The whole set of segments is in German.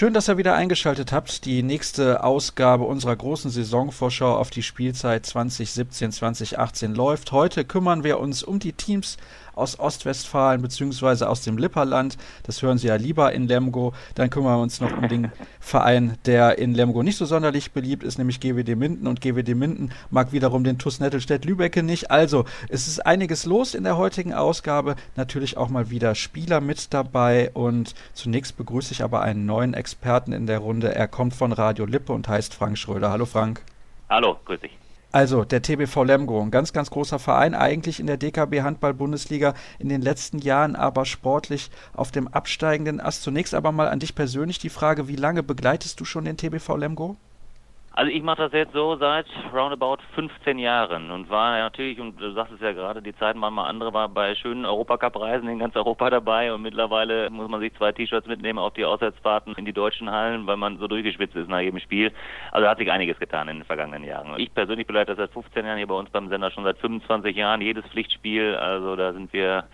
Schön, dass ihr wieder eingeschaltet habt. Die nächste Ausgabe unserer großen Saisonvorschau auf die Spielzeit 2017-2018 läuft. Heute kümmern wir uns um die Teams aus Ostwestfalen bzw. aus dem Lipperland. Das hören Sie ja lieber in Lemgo. Dann kümmern wir uns noch um den Verein, der in Lemgo nicht so sonderlich beliebt ist, nämlich GWD Minden. Und GWD Minden mag wiederum den TuS Nettelstedt Lübecke nicht. Also, es ist einiges los in der heutigen Ausgabe. Natürlich auch mal wieder Spieler mit dabei. Und zunächst begrüße ich aber einen neuen Experten in der Runde. Er kommt von Radio Lippe und heißt Frank Schröder. Hallo Frank. Hallo, grüß dich. Also der TBV Lemgo, ein ganz, ganz großer Verein, eigentlich in der DKB Handball-Bundesliga, in den letzten Jahren aber sportlich auf dem absteigenden Ast. Zunächst aber mal an dich persönlich die Frage, wie lange begleitest du schon den TBV Lemgo? Also ich mache das jetzt so seit roundabout 15 Jahren und war natürlich, und du sagst es ja gerade, die Zeiten waren mal andere, war bei schönen Europacup-Reisen in ganz Europa dabei und mittlerweile muss man sich zwei T-Shirts mitnehmen auf die Auswärtsfahrten in die deutschen Hallen, weil man so durchgeschwitzt ist nach jedem Spiel. Also hat sich einiges getan in den vergangenen Jahren. Ich persönlich begleite das seit 15 Jahren hier bei uns beim Sender schon seit 25 Jahren, jedes Pflichtspiel, also da sind wir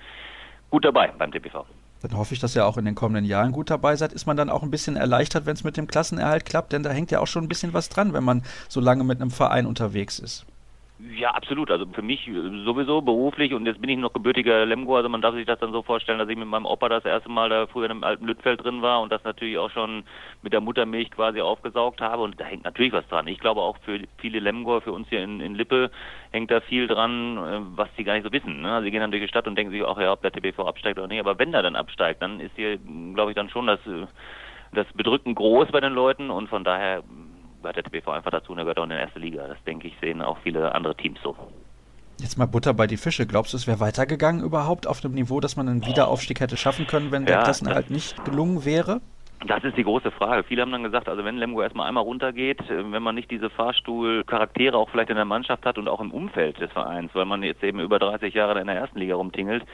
gut dabei beim TPV. Dann hoffe ich, dass ihr auch in den kommenden Jahren gut dabei seid. Ist man dann auch ein bisschen erleichtert, wenn es mit dem Klassenerhalt klappt? Denn da hängt ja auch schon ein bisschen was dran, wenn man so lange mit einem Verein unterwegs ist. Ja, absolut. Also für mich sowieso beruflich und jetzt bin ich noch gebürtiger Lemgo, also man darf sich das dann so vorstellen, dass ich mit meinem Opa das erste Mal da früher im alten Lüttfeld drin war und das natürlich auch schon mit der Muttermilch quasi aufgesaugt habe und da hängt natürlich was dran. Ich glaube auch für viele Lemgoer, für uns hier in, in Lippe hängt da viel dran, äh, was die gar nicht so wissen. Ne? Also sie gehen dann durch die Stadt und denken sich auch, ja, ob der TBV absteigt oder nicht, aber wenn der dann absteigt, dann ist hier, glaube ich, dann schon das, das Bedrücken groß bei den Leuten und von daher gehört der TBV einfach dazu und er gehört auch in der erste Liga. Das denke ich, sehen auch viele andere Teams so. Jetzt mal Butter bei die Fische. Glaubst du, es wäre weitergegangen überhaupt auf dem Niveau, dass man einen Wiederaufstieg hätte schaffen können, wenn der ja, Klassenerhalt nicht gelungen wäre? Das ist die große Frage. Viele haben dann gesagt, also wenn Lemgo erstmal einmal runtergeht, äh, wenn man nicht diese Fahrstuhlcharaktere auch vielleicht in der Mannschaft hat und auch im Umfeld des Vereins, weil man jetzt eben über 30 Jahre in der ersten Liga rumtingelt,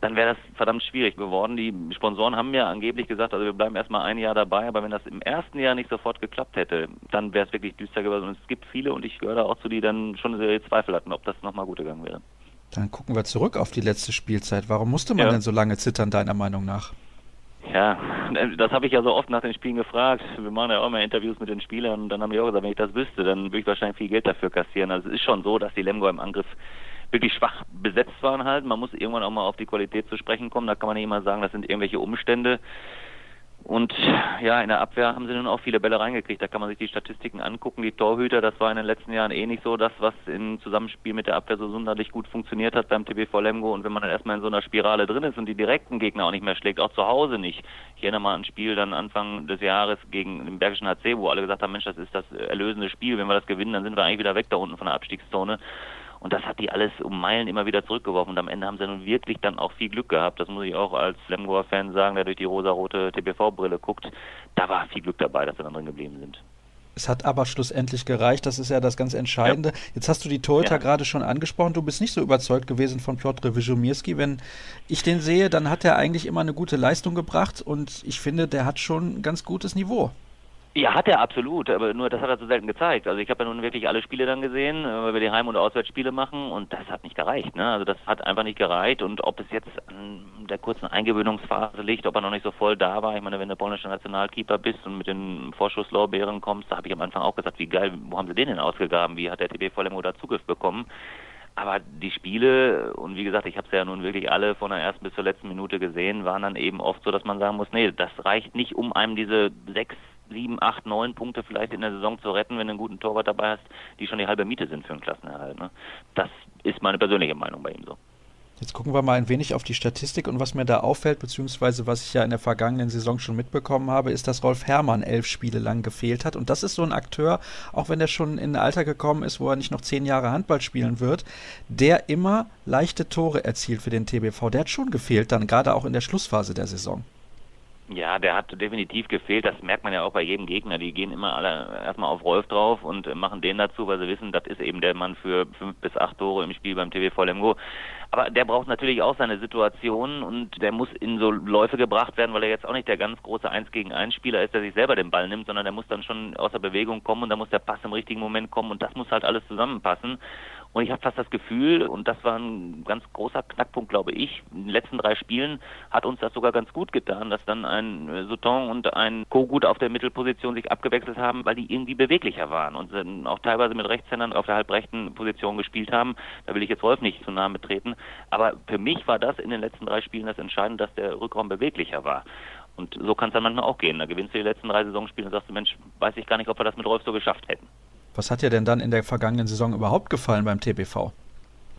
dann wäre das verdammt schwierig geworden. Die Sponsoren haben ja angeblich gesagt, also wir bleiben erstmal ein Jahr dabei, aber wenn das im ersten Jahr nicht sofort geklappt hätte, dann wäre es wirklich düster gewesen. Und es gibt viele, und ich gehöre da auch zu, die dann schon eine Serie Zweifel hatten, ob das nochmal gut gegangen wäre. Dann gucken wir zurück auf die letzte Spielzeit. Warum musste man ja. denn so lange zittern, deiner Meinung nach? Ja, das habe ich ja so oft nach den Spielen gefragt. Wir machen ja auch immer Interviews mit den Spielern und dann haben die auch gesagt, wenn ich das wüsste, dann würde ich wahrscheinlich viel Geld dafür kassieren. Also es ist schon so, dass die Lemgo im Angriff wirklich schwach besetzt waren halt. Man muss irgendwann auch mal auf die Qualität zu sprechen kommen. Da kann man nicht immer sagen, das sind irgendwelche Umstände. Und ja, in der Abwehr haben sie nun auch viele Bälle reingekriegt. Da kann man sich die Statistiken angucken. Die Torhüter, das war in den letzten Jahren eh nicht so das, was im Zusammenspiel mit der Abwehr so sonderlich gut funktioniert hat beim TBV Lemgo. Und wenn man dann erstmal in so einer Spirale drin ist und die direkten Gegner auch nicht mehr schlägt, auch zu Hause nicht. Ich erinnere mal an ein Spiel dann Anfang des Jahres gegen den Bergischen HC, wo alle gesagt haben, Mensch, das ist das erlösende Spiel. Wenn wir das gewinnen, dann sind wir eigentlich wieder weg da unten von der Abstiegszone. Und das hat die alles um Meilen immer wieder zurückgeworfen. Und am Ende haben sie nun wirklich dann auch viel Glück gehabt. Das muss ich auch als Lemgoer-Fan sagen, der durch die rosa-rote TBV-Brille guckt. Da war viel Glück dabei, dass sie dann drin geblieben sind. Es hat aber schlussendlich gereicht, das ist ja das ganz Entscheidende. Ja. Jetzt hast du die Torhüter ja. gerade schon angesprochen. Du bist nicht so überzeugt gewesen von Piotr Wyżumirski. Wenn ich den sehe, dann hat er eigentlich immer eine gute Leistung gebracht und ich finde, der hat schon ein ganz gutes Niveau. Ja, hat er absolut, aber nur das hat er so selten gezeigt. Also ich habe ja nun wirklich alle Spiele dann gesehen, äh, weil wir die Heim- und Auswärtsspiele machen und das hat nicht gereicht. Ne? Also das hat einfach nicht gereicht und ob es jetzt an der kurzen Eingewöhnungsphase liegt, ob er noch nicht so voll da war. Ich meine, wenn du polnischer Nationalkeeper bist und mit den Vorschusslorbeeren kommst, da habe ich am Anfang auch gesagt, wie geil, wo haben sie den denn ausgegraben? Wie hat der TB voll da Zugriff bekommen? Aber die Spiele, und wie gesagt, ich habe es ja nun wirklich alle von der ersten bis zur letzten Minute gesehen, waren dann eben oft so, dass man sagen muss, nee, das reicht nicht, um einem diese sechs sieben, acht, neun Punkte vielleicht in der Saison zu retten, wenn du einen guten Torwart dabei hast, die schon die halbe Miete sind für einen Klassenerhalt. Ne? Das ist meine persönliche Meinung bei ihm so. Jetzt gucken wir mal ein wenig auf die Statistik und was mir da auffällt, beziehungsweise was ich ja in der vergangenen Saison schon mitbekommen habe, ist, dass Rolf Herrmann elf Spiele lang gefehlt hat. Und das ist so ein Akteur, auch wenn er schon in ein Alter gekommen ist, wo er nicht noch zehn Jahre Handball spielen wird, der immer leichte Tore erzielt für den TBV. Der hat schon gefehlt, dann gerade auch in der Schlussphase der Saison. Ja, der hat definitiv gefehlt. Das merkt man ja auch bei jedem Gegner. Die gehen immer alle erstmal auf Rolf drauf und machen den dazu, weil sie wissen, das ist eben der Mann für fünf bis acht Tore im Spiel beim TV Lemgo. Aber der braucht natürlich auch seine Situation und der muss in so Läufe gebracht werden, weil er jetzt auch nicht der ganz große Eins gegen eins Spieler ist, der sich selber den Ball nimmt, sondern der muss dann schon aus der Bewegung kommen und da muss der Pass im richtigen Moment kommen und das muss halt alles zusammenpassen. Und ich habe fast das Gefühl, und das war ein ganz großer Knackpunkt, glaube ich, in den letzten drei Spielen hat uns das sogar ganz gut getan, dass dann ein äh, Souton und ein Kogut auf der Mittelposition sich abgewechselt haben, weil die irgendwie beweglicher waren und auch teilweise mit Rechtshändern auf der halbrechten Position gespielt haben. Da will ich jetzt Wolf nicht zu nahe betreten. Aber für mich war das in den letzten drei Spielen das Entscheidende, dass der Rückraum beweglicher war. Und so kann es dann manchmal auch gehen. Da gewinnst du die letzten drei Saisonspiele und sagst du, Mensch, weiß ich gar nicht, ob wir das mit Rolf so geschafft hätten. Was hat dir denn dann in der vergangenen Saison überhaupt gefallen beim TBV?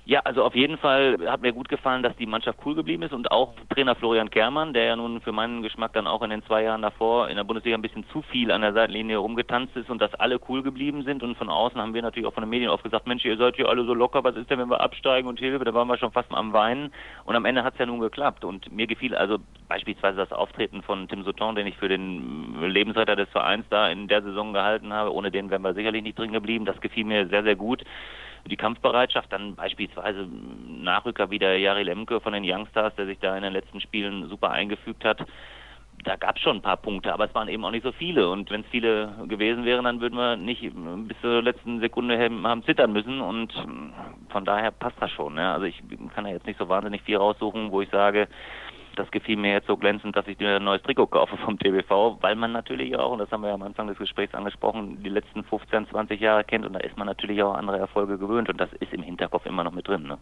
Ja, also auf jeden Fall hat mir gut gefallen, dass die Mannschaft cool geblieben ist und auch Trainer Florian Kermann, der ja nun für meinen Geschmack dann auch in den zwei Jahren davor in der Bundesliga ein bisschen zu viel an der Seitenlinie rumgetanzt ist und dass alle cool geblieben sind. Und von außen haben wir natürlich auch von den Medien oft gesagt, Mensch, ihr seid hier alle so locker, was ist denn, wenn wir absteigen und Hilfe, da waren wir schon fast am Weinen. Und am Ende hat es ja nun geklappt. Und mir gefiel also beispielsweise das Auftreten von Tim Sauton, den ich für den Lebensretter des Vereins da in der Saison gehalten habe, ohne den wären wir sicherlich nicht drin geblieben, das gefiel mir sehr, sehr gut die Kampfbereitschaft, dann beispielsweise Nachrücker wie der Jari Lemke von den Youngstars, der sich da in den letzten Spielen super eingefügt hat. Da gab es schon ein paar Punkte, aber es waren eben auch nicht so viele. Und wenn es viele gewesen wären, dann würden wir nicht bis zur letzten Sekunde haben zittern müssen. Und von daher passt das schon. Ja. Also ich kann ja jetzt nicht so wahnsinnig viel raussuchen, wo ich sage, das gefiel mir jetzt so glänzend, dass ich mir ein neues Trikot kaufe vom TBV, weil man natürlich auch, und das haben wir ja am Anfang des Gesprächs angesprochen, die letzten 15, 20 Jahre kennt und da ist man natürlich auch andere Erfolge gewöhnt und das ist im Hinterkopf immer noch mit drin. Ne?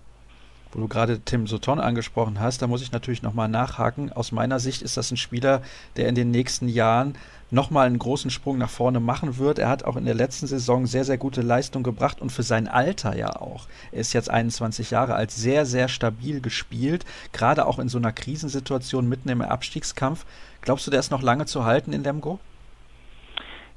Wo du gerade Tim Soton angesprochen hast, da muss ich natürlich nochmal nachhaken. Aus meiner Sicht ist das ein Spieler, der in den nächsten Jahren nochmal einen großen Sprung nach vorne machen wird. Er hat auch in der letzten Saison sehr, sehr gute Leistung gebracht und für sein Alter ja auch. Er ist jetzt 21 Jahre alt, sehr, sehr stabil gespielt, gerade auch in so einer Krisensituation mitten im Abstiegskampf. Glaubst du, der ist noch lange zu halten in Lemgo?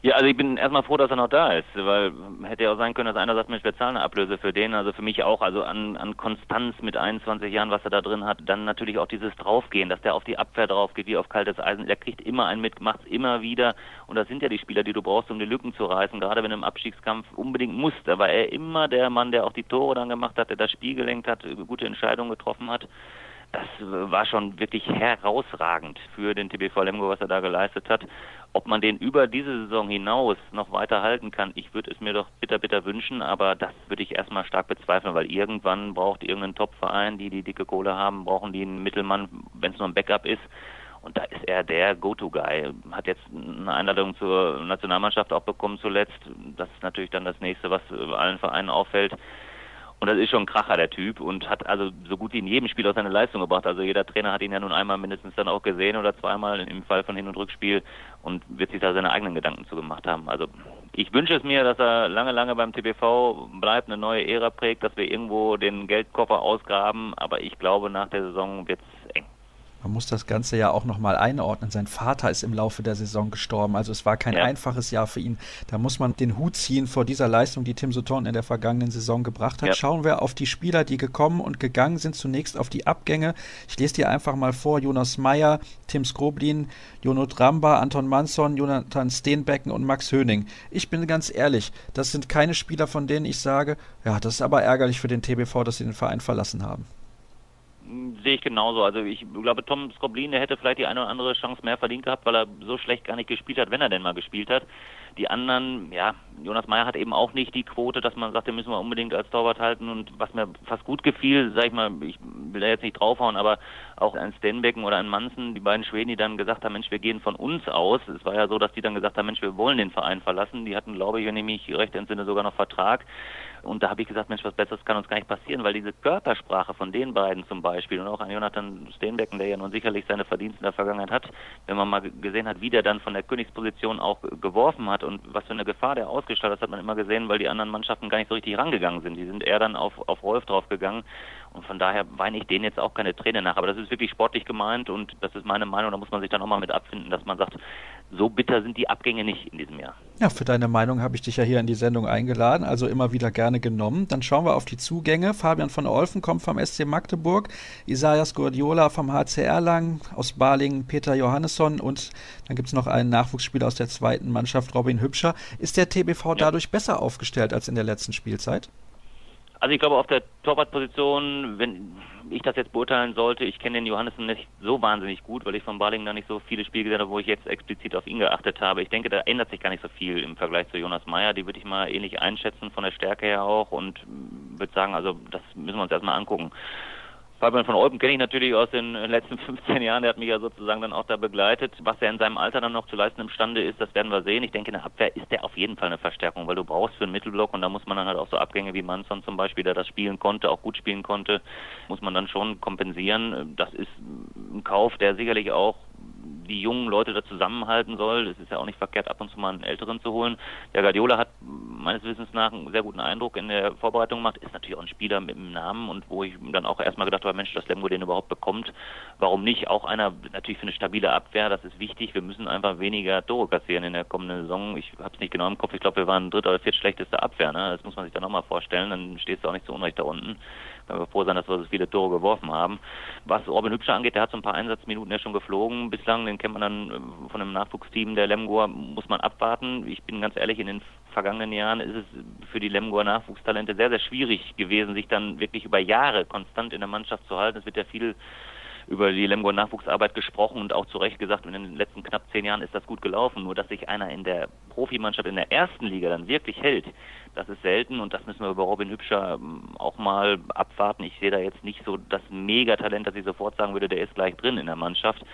Ja, also ich bin erstmal froh, dass er noch da ist, weil hätte ja auch sein können, dass einer sagt, Mensch, wir zahlen eine Ablöse für den. Also für mich auch, also an, an Konstanz mit 21 Jahren, was er da drin hat, dann natürlich auch dieses Draufgehen, dass der auf die Abwehr draufgeht, wie auf kaltes Eisen. Der kriegt immer einen mit, macht's immer wieder. Und das sind ja die Spieler, die du brauchst, um die Lücken zu reißen, gerade wenn du im Abstiegskampf unbedingt musst. Da war er immer der Mann, der auch die Tore dann gemacht hat, der das Spiel gelenkt hat, gute Entscheidungen getroffen hat das war schon wirklich herausragend für den TBV Lemgo, was er da geleistet hat. Ob man den über diese Saison hinaus noch weiter halten kann, ich würde es mir doch bitter, bitter wünschen, aber das würde ich erstmal stark bezweifeln, weil irgendwann braucht irgendein Topverein, die die dicke Kohle haben, brauchen die einen Mittelmann, wenn es nur ein Backup ist. Und da ist er der Go-To-Guy. Hat jetzt eine Einladung zur Nationalmannschaft auch bekommen zuletzt. Das ist natürlich dann das nächste, was allen Vereinen auffällt. Und das ist schon ein Kracher, der Typ, und hat also so gut wie in jedem Spiel auch seine Leistung gebracht. Also jeder Trainer hat ihn ja nun einmal mindestens dann auch gesehen oder zweimal im Fall von Hin- und Rückspiel und wird sich da seine eigenen Gedanken zugemacht haben. Also ich wünsche es mir, dass er lange, lange beim TBV bleibt, eine neue Ära prägt, dass wir irgendwo den Geldkoffer ausgraben, aber ich glaube, nach der Saison wird es. Man muss das Ganze ja auch nochmal einordnen. Sein Vater ist im Laufe der Saison gestorben. Also es war kein ja. einfaches Jahr für ihn. Da muss man den Hut ziehen vor dieser Leistung, die Tim Sutton in der vergangenen Saison gebracht hat. Ja. Schauen wir auf die Spieler, die gekommen und gegangen sind. Zunächst auf die Abgänge. Ich lese dir einfach mal vor. Jonas Meyer, Tim Skroblin, Jonot Ramba, Anton Manson, Jonathan Steenbecken und Max Höning. Ich bin ganz ehrlich, das sind keine Spieler, von denen ich sage, ja, das ist aber ärgerlich für den TBV, dass sie den Verein verlassen haben sehe ich genauso. Also ich glaube, Tom Skoblin, der hätte vielleicht die eine oder andere Chance mehr verdient gehabt, weil er so schlecht gar nicht gespielt hat, wenn er denn mal gespielt hat. Die anderen, ja, Jonas Meyer hat eben auch nicht die Quote, dass man sagt, den müssen wir unbedingt als Torwart halten. Und was mir fast gut gefiel, sag ich mal, ich will da jetzt nicht draufhauen, aber auch ein Stenbecken oder ein Mansen, die beiden Schweden, die dann gesagt haben, Mensch, wir gehen von uns aus. Es war ja so, dass die dann gesagt haben, Mensch, wir wollen den Verein verlassen. Die hatten, glaube ich, wenn ich mich recht entsinne, sogar noch Vertrag. Und da habe ich gesagt, Mensch, was Besseres kann uns gar nicht passieren, weil diese Körpersprache von den beiden zum Beispiel und auch an Jonathan Steenbecken, der ja nun sicherlich seine Verdienste in der Vergangenheit hat, wenn man mal gesehen hat, wie der dann von der Königsposition auch geworfen hat und was für eine Gefahr der ausgestrahlt hat, hat man immer gesehen, weil die anderen Mannschaften gar nicht so richtig rangegangen sind. Die sind eher dann auf, auf Rolf draufgegangen und von daher weine ich denen jetzt auch keine Träne nach. Aber das ist wirklich sportlich gemeint und das ist meine Meinung. Da muss man sich dann auch mal mit abfinden, dass man sagt, so bitter sind die Abgänge nicht in diesem Jahr. Ja, für deine Meinung habe ich dich ja hier in die Sendung eingeladen, also immer wieder gerne genommen. Dann schauen wir auf die Zugänge. Fabian von Olfen kommt vom SC Magdeburg, Isaias Guardiola vom HC Erlangen, aus Balingen Peter Johannesson und dann gibt es noch einen Nachwuchsspieler aus der zweiten Mannschaft, Robin Hübscher. Ist der TBV ja. dadurch besser aufgestellt als in der letzten Spielzeit? Also ich glaube auf der Torwartposition, wenn ich das jetzt beurteilen sollte, ich kenne den Johannessen nicht so wahnsinnig gut, weil ich von Balingen da nicht so viele Spiele gesehen habe, wo ich jetzt explizit auf ihn geachtet habe. Ich denke, da ändert sich gar nicht so viel im Vergleich zu Jonas Meyer. Die würde ich mal ähnlich einschätzen von der Stärke her auch und würde sagen, also das müssen wir uns erstmal angucken. Fabian von Olpen kenne ich natürlich aus den letzten 15 Jahren, der hat mich ja sozusagen dann auch da begleitet. Was er in seinem Alter dann noch zu leisten imstande ist, das werden wir sehen. Ich denke, in der Abwehr ist der auf jeden Fall eine Verstärkung, weil du brauchst für einen Mittelblock und da muss man dann halt auch so Abgänge wie Manson zum Beispiel, der das spielen konnte, auch gut spielen konnte, muss man dann schon kompensieren. Das ist ein Kauf, der sicherlich auch die jungen Leute da zusammenhalten soll. Es ist ja auch nicht verkehrt, ab und zu mal einen Älteren zu holen. Der Guardiola hat meines Wissens nach einen sehr guten Eindruck in der Vorbereitung gemacht. Ist natürlich auch ein Spieler mit einem Namen und wo ich dann auch erstmal gedacht habe, Mensch, dass Lemgo den überhaupt bekommt. Warum nicht? Auch einer natürlich für eine stabile Abwehr, das ist wichtig. Wir müssen einfach weniger Tore kassieren in der kommenden Saison. Ich habe es nicht genau im Kopf. Ich glaube, wir waren dritter oder viertschlechteste Abwehr. Ne? Das muss man sich dann nochmal vorstellen. Dann stehst du auch nicht so unrecht da unten können wir froh sein, dass wir so viele Tore geworfen haben. Was Robin Hübscher angeht, der hat so ein paar Einsatzminuten ja schon geflogen bislang, den kennt man dann äh, von einem Nachwuchsteam der Lemgoer, muss man abwarten. Ich bin ganz ehrlich, in den vergangenen Jahren ist es für die Lemgoer Nachwuchstalente sehr, sehr schwierig gewesen, sich dann wirklich über Jahre konstant in der Mannschaft zu halten. Es wird ja viel über die Lemgo Nachwuchsarbeit gesprochen und auch zu Recht gesagt, in den letzten knapp zehn Jahren ist das gut gelaufen. Nur dass sich einer in der Profimannschaft in der ersten Liga dann wirklich hält, das ist selten und das müssen wir über Robin Hübscher ähm, auch mal abwarten. Ich sehe da jetzt nicht so das Megatalent, dass ich sofort sagen würde, der ist gleich drin in der Mannschaft.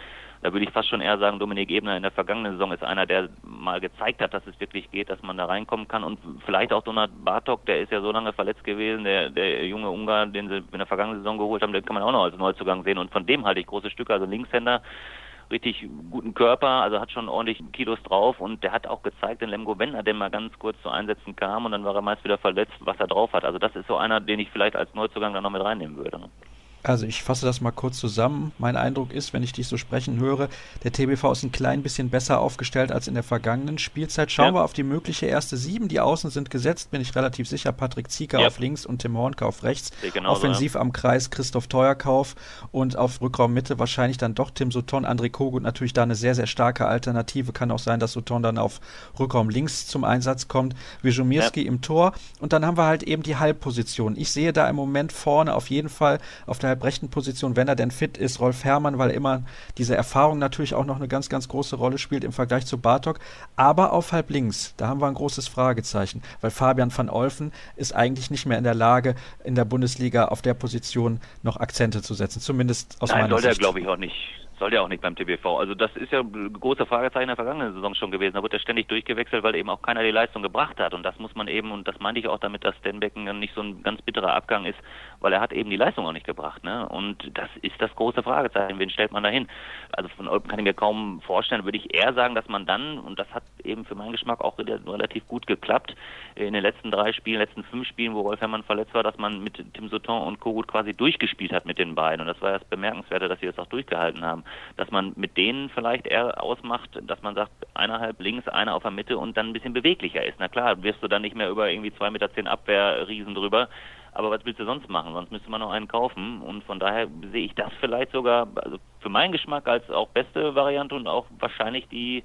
Da würde ich fast schon eher sagen, Dominik Ebner in der vergangenen Saison ist einer, der mal gezeigt hat, dass es wirklich geht, dass man da reinkommen kann. Und vielleicht auch Donat Bartok, der ist ja so lange verletzt gewesen, der, der junge Ungar, den sie in der vergangenen Saison geholt haben, den kann man auch noch als Neuzugang sehen. Und von dem halte ich große Stücke, also Linkshänder, richtig guten Körper, also hat schon ordentlich Kilos drauf und der hat auch gezeigt in Lemgo, wenn er denn mal ganz kurz zu Einsätzen kam und dann war er meist wieder verletzt, was er drauf hat. Also das ist so einer, den ich vielleicht als Neuzugang dann noch mit reinnehmen würde. Also ich fasse das mal kurz zusammen. Mein Eindruck ist, wenn ich dich so sprechen höre, der TBV ist ein klein bisschen besser aufgestellt als in der vergangenen Spielzeit. Schauen ja. wir auf die mögliche erste Sieben. Die Außen sind gesetzt, bin ich relativ sicher. Patrick Zieker ja. auf links und Tim Hornke auf rechts. Offensiv ja. am Kreis Christoph Teuerkauf und auf Rückraum Mitte wahrscheinlich dann doch Tim Sutton. André Kogut natürlich da eine sehr, sehr starke Alternative. Kann auch sein, dass Sutton dann auf Rückraum links zum Einsatz kommt. Wiszomirski im Tor. Und dann haben wir halt eben die Halbposition. Ich sehe da im Moment vorne auf jeden Fall auf der rechten Position, wenn er denn fit ist, Rolf Herrmann, weil immer diese Erfahrung natürlich auch noch eine ganz, ganz große Rolle spielt im Vergleich zu Bartok. Aber auf halb links, da haben wir ein großes Fragezeichen, weil Fabian van Olfen ist eigentlich nicht mehr in der Lage, in der Bundesliga auf der Position noch Akzente zu setzen. Zumindest aus Nein, meiner Sicht. Nein, sollte er, glaube ich, auch nicht soll ja auch nicht beim TBV. Also das ist ja ein großer Fragezeichen der vergangenen Saison schon gewesen. Da wird er ständig durchgewechselt, weil eben auch keiner die Leistung gebracht hat. Und das muss man eben, und das meinte ich auch damit, dass Stenbecken nicht so ein ganz bitterer Abgang ist, weil er hat eben die Leistung auch nicht gebracht. Ne? Und das ist das große Fragezeichen. Wen stellt man da hin? Also von Olpen kann ich mir kaum vorstellen. Würde ich eher sagen, dass man dann, und das hat eben für meinen Geschmack auch relativ gut geklappt, in den letzten drei Spielen, letzten fünf Spielen, wo Rolf Herrmann verletzt war, dass man mit Tim Sauton und Kogut quasi durchgespielt hat mit den beiden. Und das war das Bemerkenswerte, dass sie das auch durchgehalten haben. Dass man mit denen vielleicht eher ausmacht, dass man sagt, einer halb links, einer auf der Mitte und dann ein bisschen beweglicher ist. Na klar, wirst du dann nicht mehr über irgendwie zwei Meter zehn Abwehrriesen drüber. Aber was willst du sonst machen? Sonst müsste man noch einen kaufen. Und von daher sehe ich das vielleicht sogar, also für meinen Geschmack als auch beste Variante und auch wahrscheinlich die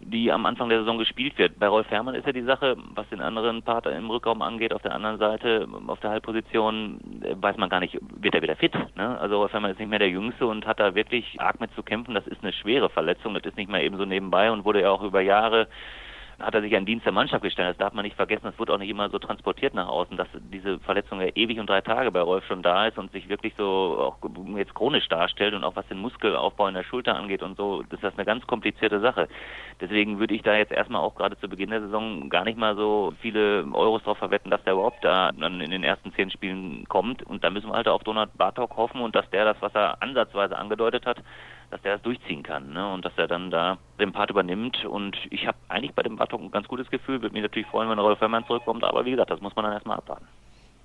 die am Anfang der Saison gespielt wird. Bei Rolf Herrmann ist ja die Sache, was den anderen Part im Rückraum angeht, auf der anderen Seite, auf der Halbposition, äh, weiß man gar nicht, wird er wieder fit. Ne? Also Rolf Herrmann ist nicht mehr der Jüngste und hat da wirklich arg mit zu kämpfen. Das ist eine schwere Verletzung, das ist nicht mal eben so nebenbei und wurde ja auch über Jahre hat er sich an Dienst der Mannschaft gestellt. Das darf man nicht vergessen. Das wird auch nicht immer so transportiert nach außen, dass diese Verletzung ja ewig und drei Tage bei Rolf schon da ist und sich wirklich so auch jetzt chronisch darstellt und auch was den Muskelaufbau in der Schulter angeht und so, das ist eine ganz komplizierte Sache. Deswegen würde ich da jetzt erstmal auch gerade zu Beginn der Saison gar nicht mal so viele Euros drauf verwetten, dass der überhaupt da dann in den ersten zehn Spielen kommt. Und da müssen wir halt auf Donald Bartok hoffen und dass der das, was er ansatzweise angedeutet hat, dass der das durchziehen kann ne? und dass er dann da den Part übernimmt. Und ich habe eigentlich bei dem Bartok ein ganz gutes Gefühl. Würde mich natürlich freuen, wenn Rolf Herrmann zurückkommt, aber wie gesagt, das muss man dann erstmal abwarten.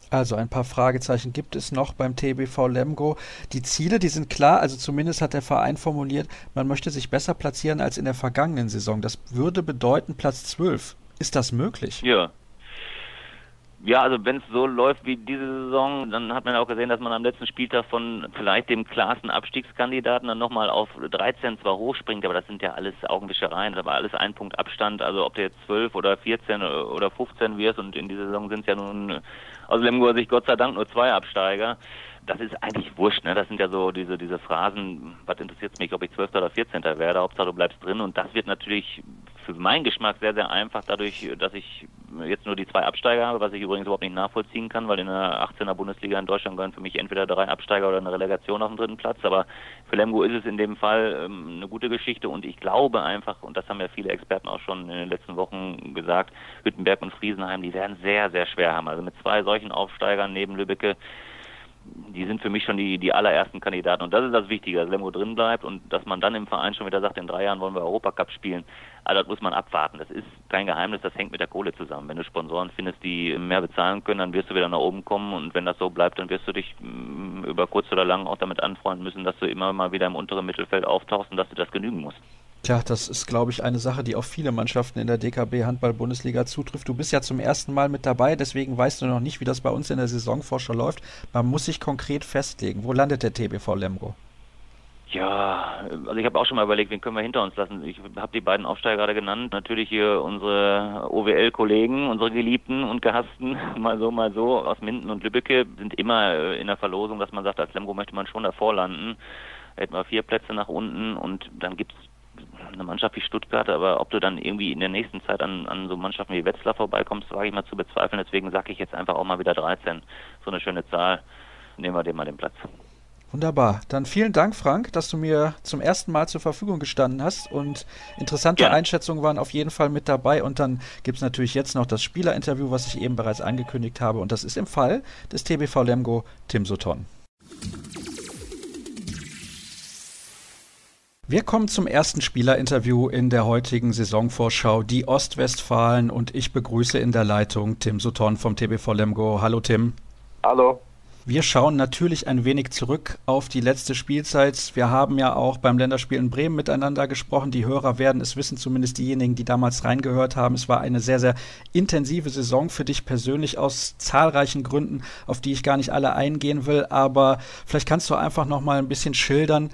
Also ein paar Fragezeichen gibt es noch beim TBV Lemgo. Die Ziele, die sind klar, also zumindest hat der Verein formuliert, man möchte sich besser platzieren als in der vergangenen Saison. Das würde bedeuten Platz 12. Ist das möglich? Ja, ja, also wenn es so läuft wie diese Saison, dann hat man auch gesehen, dass man am letzten Spieltag von vielleicht dem klarsten Abstiegskandidaten dann nochmal auf 13 zwar hochspringt, aber das sind ja alles Augenwischereien, war alles ein Punkt Abstand, also ob du jetzt 12 oder 14 oder 15 wirst und in dieser Saison sind es ja nun aus Lemgo sich Gott sei Dank nur zwei Absteiger das ist eigentlich wurscht, ne? Das sind ja so diese, diese Phrasen, was interessiert mich, ob ich 12. oder 14. werde, Hauptsache du bleibst drin und das wird natürlich für meinen Geschmack sehr, sehr einfach dadurch, dass ich jetzt nur die zwei Absteiger habe, was ich übrigens überhaupt nicht nachvollziehen kann, weil in der 18er Bundesliga in Deutschland gehören für mich entweder drei Absteiger oder eine Relegation auf dem dritten Platz. Aber für Lemgo ist es in dem Fall ähm, eine gute Geschichte und ich glaube einfach, und das haben ja viele Experten auch schon in den letzten Wochen gesagt, Hüttenberg und Friesenheim, die werden sehr, sehr schwer haben. Also mit zwei solchen Aufsteigern neben Lübbecke die sind für mich schon die, die allerersten Kandidaten. Und das ist das Wichtige, dass Lemgo drin bleibt und dass man dann im Verein schon wieder sagt, in drei Jahren wollen wir Europacup spielen. Also das muss man abwarten. Das ist kein Geheimnis, das hängt mit der Kohle zusammen. Wenn du Sponsoren findest, die mehr bezahlen können, dann wirst du wieder nach oben kommen und wenn das so bleibt, dann wirst du dich mm, über kurz oder lang auch damit anfreunden müssen, dass du immer mal wieder im unteren Mittelfeld auftauchst und dass du das genügen musst. Tja, das ist, glaube ich, eine Sache, die auf viele Mannschaften in der DKB Handball-Bundesliga zutrifft. Du bist ja zum ersten Mal mit dabei, deswegen weißt du noch nicht, wie das bei uns in der Saisonvorschau läuft. Man muss sich konkret festlegen. Wo landet der TBV Lemgo? Ja, also ich habe auch schon mal überlegt, wen können wir hinter uns lassen. Ich habe die beiden Aufsteiger gerade genannt. Natürlich hier unsere OWL-Kollegen, unsere Geliebten und Gehassten, mal so, mal so, aus Minden und Lübbecke, sind immer in der Verlosung, dass man sagt, als Lemgo möchte man schon davor landen. Wir vier Plätze nach unten und dann gibt's eine Mannschaft wie Stuttgart, aber ob du dann irgendwie in der nächsten Zeit an, an so Mannschaften wie Wetzlar vorbeikommst, wage ich mal zu bezweifeln. Deswegen sage ich jetzt einfach auch mal wieder 13. So eine schöne Zahl. Nehmen wir dem mal den Platz. Wunderbar. Dann vielen Dank, Frank, dass du mir zum ersten Mal zur Verfügung gestanden hast und interessante ja. Einschätzungen waren auf jeden Fall mit dabei. Und dann gibt es natürlich jetzt noch das Spielerinterview, was ich eben bereits angekündigt habe. Und das ist im Fall des TBV Lemgo Tim Sutton. Wir kommen zum ersten Spielerinterview in der heutigen Saisonvorschau, die Ostwestfalen und ich begrüße in der Leitung Tim Sutton vom TBV Lemgo. Hallo Tim. Hallo. Wir schauen natürlich ein wenig zurück auf die letzte Spielzeit. Wir haben ja auch beim Länderspiel in Bremen miteinander gesprochen. Die Hörer werden es wissen, zumindest diejenigen, die damals reingehört haben. Es war eine sehr, sehr intensive Saison für dich persönlich aus zahlreichen Gründen, auf die ich gar nicht alle eingehen will. Aber vielleicht kannst du einfach noch mal ein bisschen schildern,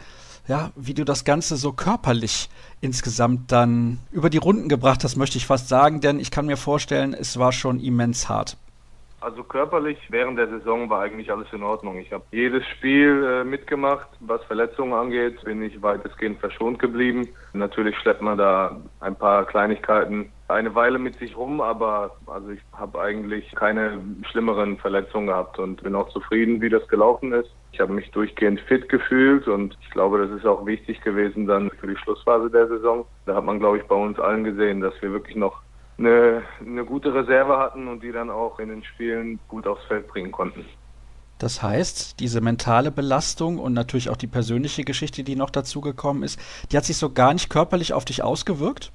ja, wie du das Ganze so körperlich insgesamt dann über die Runden gebracht hast, möchte ich fast sagen, denn ich kann mir vorstellen, es war schon immens hart. Also körperlich während der Saison war eigentlich alles in Ordnung. Ich habe jedes Spiel äh, mitgemacht. Was Verletzungen angeht, bin ich weitestgehend verschont geblieben. Natürlich schleppt man da ein paar Kleinigkeiten eine Weile mit sich rum, aber also ich habe eigentlich keine schlimmeren Verletzungen gehabt und bin auch zufrieden, wie das gelaufen ist. Ich habe mich durchgehend fit gefühlt und ich glaube, das ist auch wichtig gewesen dann für die Schlussphase der Saison. Da hat man, glaube ich, bei uns allen gesehen, dass wir wirklich noch eine, eine gute Reserve hatten und die dann auch in den Spielen gut aufs Feld bringen konnten. Das heißt, diese mentale Belastung und natürlich auch die persönliche Geschichte, die noch dazugekommen ist, die hat sich so gar nicht körperlich auf dich ausgewirkt?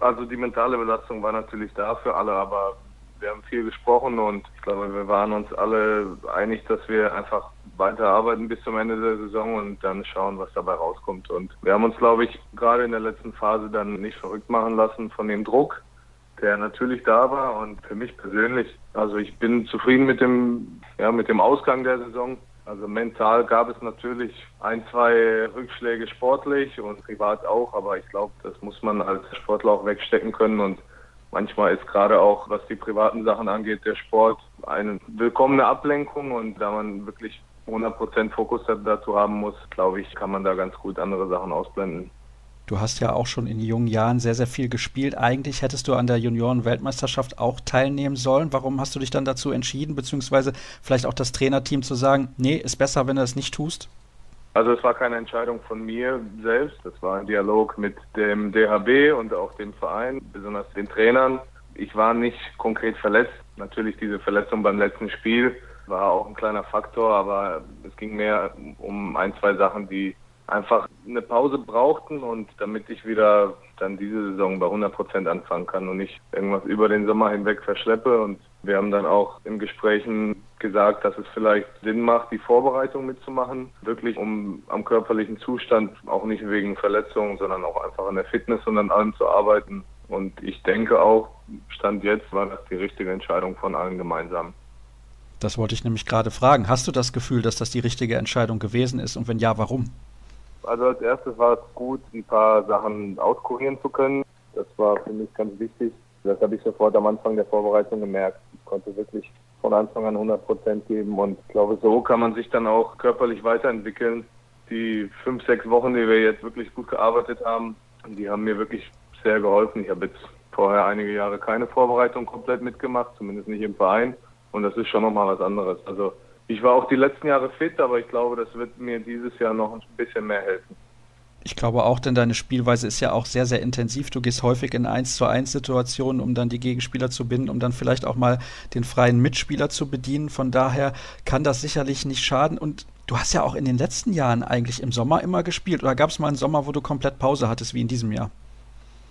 Also die mentale Belastung war natürlich da für alle, aber wir haben viel gesprochen und ich glaube, wir waren uns alle einig, dass wir einfach weiterarbeiten bis zum Ende der Saison und dann schauen, was dabei rauskommt. Und wir haben uns, glaube ich, gerade in der letzten Phase dann nicht verrückt machen lassen von dem Druck, der natürlich da war und für mich persönlich, also ich bin zufrieden mit dem, ja, mit dem Ausgang der Saison. Also mental gab es natürlich ein, zwei Rückschläge sportlich und privat auch, aber ich glaube, das muss man als Sportler auch wegstecken können und manchmal ist gerade auch, was die privaten Sachen angeht, der Sport eine willkommene Ablenkung und da man wirklich 100% Fokus dazu haben muss, glaube ich, kann man da ganz gut andere Sachen ausblenden. Du hast ja auch schon in jungen Jahren sehr, sehr viel gespielt. Eigentlich hättest du an der Junioren-Weltmeisterschaft auch teilnehmen sollen. Warum hast du dich dann dazu entschieden, beziehungsweise vielleicht auch das Trainerteam zu sagen, nee, ist besser, wenn du es nicht tust? Also es war keine Entscheidung von mir selbst. Das war ein Dialog mit dem DHB und auch dem Verein, besonders den Trainern. Ich war nicht konkret verletzt. Natürlich diese Verletzung beim letzten Spiel war auch ein kleiner Faktor, aber es ging mehr um ein, zwei Sachen, die einfach eine Pause brauchten und damit ich wieder dann diese Saison bei 100 Prozent anfangen kann und nicht irgendwas über den Sommer hinweg verschleppe. Und wir haben dann auch in Gesprächen gesagt, dass es vielleicht Sinn macht, die Vorbereitung mitzumachen, wirklich um am körperlichen Zustand, auch nicht wegen Verletzungen, sondern auch einfach an der Fitness und an allem zu arbeiten. Und ich denke auch, Stand jetzt war das die richtige Entscheidung von allen gemeinsam. Das wollte ich nämlich gerade fragen. Hast du das Gefühl, dass das die richtige Entscheidung gewesen ist? Und wenn ja, warum? Also als erstes war es gut, ein paar Sachen auskurieren zu können. Das war für mich ganz wichtig. Das habe ich sofort am Anfang der Vorbereitung gemerkt. Ich konnte wirklich von Anfang an 100 Prozent geben und ich glaube, so kann man sich dann auch körperlich weiterentwickeln. Die fünf, sechs Wochen, die wir jetzt wirklich gut gearbeitet haben, die haben mir wirklich sehr geholfen. Ich habe jetzt vorher einige Jahre keine Vorbereitung komplett mitgemacht, zumindest nicht im Verein. Und das ist schon nochmal was anderes. Also ich war auch die letzten Jahre fit, aber ich glaube, das wird mir dieses Jahr noch ein bisschen mehr helfen. Ich glaube auch, denn deine Spielweise ist ja auch sehr, sehr intensiv. Du gehst häufig in 1 zu 1 Situationen, um dann die Gegenspieler zu binden, um dann vielleicht auch mal den freien Mitspieler zu bedienen. Von daher kann das sicherlich nicht schaden. Und du hast ja auch in den letzten Jahren eigentlich im Sommer immer gespielt. Oder gab es mal einen Sommer, wo du komplett Pause hattest, wie in diesem Jahr?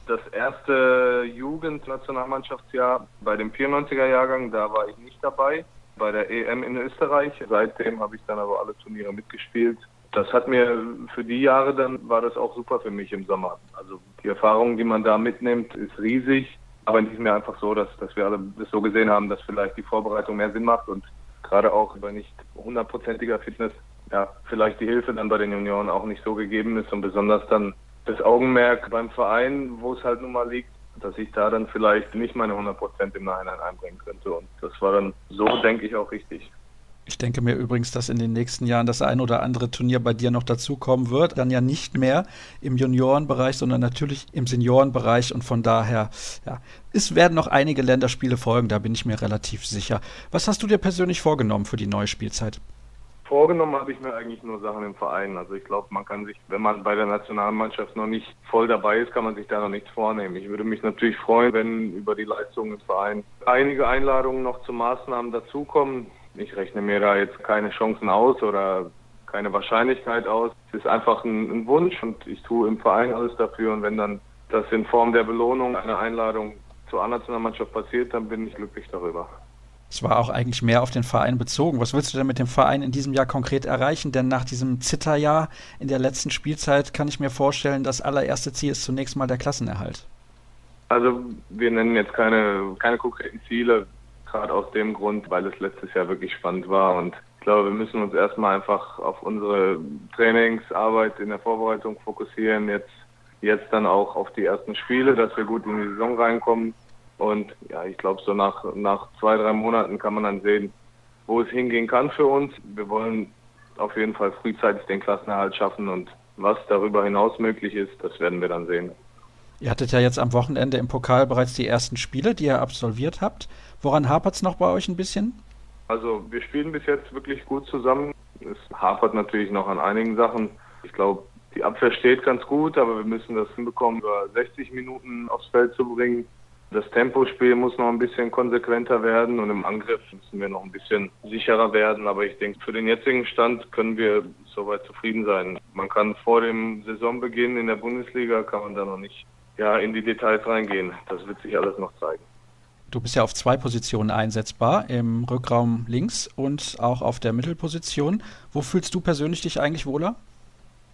Das erste Jugendnationalmannschaftsjahr bei dem 94er Jahrgang, da war ich nicht dabei. Bei der EM in Österreich. Seitdem habe ich dann aber alle Turniere mitgespielt das hat mir für die Jahre dann war das auch super für mich im Sommer. Also die Erfahrung, die man da mitnimmt, ist riesig. Aber in diesem Jahr einfach so, dass, dass wir alle das so gesehen haben, dass vielleicht die Vorbereitung mehr Sinn macht und gerade auch bei nicht hundertprozentiger Fitness, ja, vielleicht die Hilfe dann bei den Junioren auch nicht so gegeben ist und besonders dann das Augenmerk beim Verein, wo es halt nun mal liegt, dass ich da dann vielleicht nicht meine 100 Prozent im Nachhinein einbringen könnte. Und das war dann so, denke ich, auch richtig. Ich denke mir übrigens, dass in den nächsten Jahren das ein oder andere Turnier bei dir noch dazukommen wird. Dann ja nicht mehr im Juniorenbereich, sondern natürlich im Seniorenbereich. Und von daher, ja, es werden noch einige Länderspiele folgen, da bin ich mir relativ sicher. Was hast du dir persönlich vorgenommen für die neue Spielzeit? Vorgenommen habe ich mir eigentlich nur Sachen im Verein. Also ich glaube, man kann sich, wenn man bei der Nationalmannschaft noch nicht voll dabei ist, kann man sich da noch nichts vornehmen. Ich würde mich natürlich freuen, wenn über die Leistungen im Verein einige Einladungen noch zu Maßnahmen dazukommen ich rechne mir da jetzt keine Chancen aus oder keine Wahrscheinlichkeit aus. Es ist einfach ein, ein Wunsch und ich tue im Verein alles dafür. Und wenn dann das in Form der Belohnung einer Einladung zur A-Nationalmannschaft passiert, dann bin ich glücklich darüber. Es war auch eigentlich mehr auf den Verein bezogen. Was willst du denn mit dem Verein in diesem Jahr konkret erreichen? Denn nach diesem Zitterjahr in der letzten Spielzeit kann ich mir vorstellen, das allererste Ziel ist zunächst mal der Klassenerhalt. Also wir nennen jetzt keine, keine konkreten Ziele gerade aus dem Grund, weil es letztes Jahr wirklich spannend war und ich glaube, wir müssen uns erstmal einfach auf unsere Trainingsarbeit in der Vorbereitung fokussieren, jetzt, jetzt dann auch auf die ersten Spiele, dass wir gut in die Saison reinkommen und ja, ich glaube, so nach, nach zwei, drei Monaten kann man dann sehen, wo es hingehen kann für uns. Wir wollen auf jeden Fall frühzeitig den Klassenerhalt schaffen und was darüber hinaus möglich ist, das werden wir dann sehen. Ihr hattet ja jetzt am Wochenende im Pokal bereits die ersten Spiele, die ihr absolviert habt. Woran hapert es noch bei euch ein bisschen? Also wir spielen bis jetzt wirklich gut zusammen. Es hapert natürlich noch an einigen Sachen. Ich glaube, die Abwehr steht ganz gut, aber wir müssen das hinbekommen, über 60 Minuten aufs Feld zu bringen. Das Tempospiel muss noch ein bisschen konsequenter werden und im Angriff müssen wir noch ein bisschen sicherer werden. Aber ich denke, für den jetzigen Stand können wir soweit zufrieden sein. Man kann vor dem Saisonbeginn in der Bundesliga, kann man da noch nicht ja, in die Details reingehen. Das wird sich alles noch zeigen. Du bist ja auf zwei Positionen einsetzbar, im Rückraum links und auch auf der Mittelposition. Wo fühlst du persönlich dich eigentlich wohler?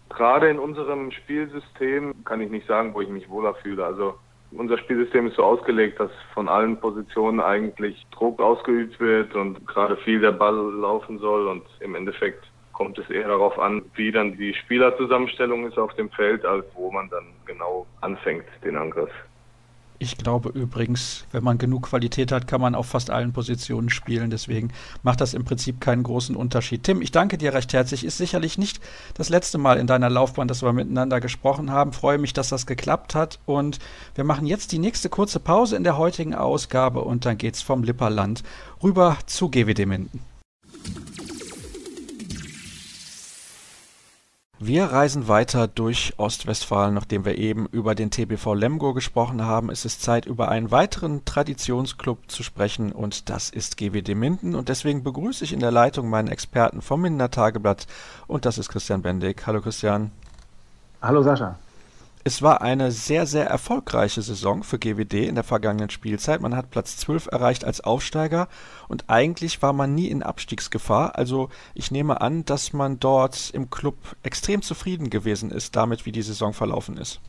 Gerade in unserem Spielsystem kann ich nicht sagen, wo ich mich wohler fühle. Also unser Spielsystem ist so ausgelegt, dass von allen Positionen eigentlich Druck ausgeübt wird und gerade viel der Ball laufen soll und im Endeffekt kommt es eher darauf an, wie dann die Spielerzusammenstellung ist auf dem Feld, als wo man dann genau anfängt, den Angriff. Ich glaube übrigens, wenn man genug Qualität hat, kann man auf fast allen Positionen spielen. Deswegen macht das im Prinzip keinen großen Unterschied. Tim, ich danke dir recht herzlich. Ist sicherlich nicht das letzte Mal in deiner Laufbahn, dass wir miteinander gesprochen haben. Freue mich, dass das geklappt hat. Und wir machen jetzt die nächste kurze Pause in der heutigen Ausgabe und dann geht's vom Lipperland rüber zu GWD Minden. Wir reisen weiter durch Ostwestfalen, nachdem wir eben über den TBV Lemgo gesprochen haben. Es ist Zeit, über einen weiteren Traditionsclub zu sprechen und das ist GWD Minden. Und deswegen begrüße ich in der Leitung meinen Experten vom Mindener Tageblatt und das ist Christian Bendig. Hallo Christian. Hallo Sascha. Es war eine sehr, sehr erfolgreiche Saison für GWD in der vergangenen Spielzeit. Man hat Platz 12 erreicht als Aufsteiger und eigentlich war man nie in Abstiegsgefahr. Also ich nehme an, dass man dort im Club extrem zufrieden gewesen ist damit, wie die Saison verlaufen ist.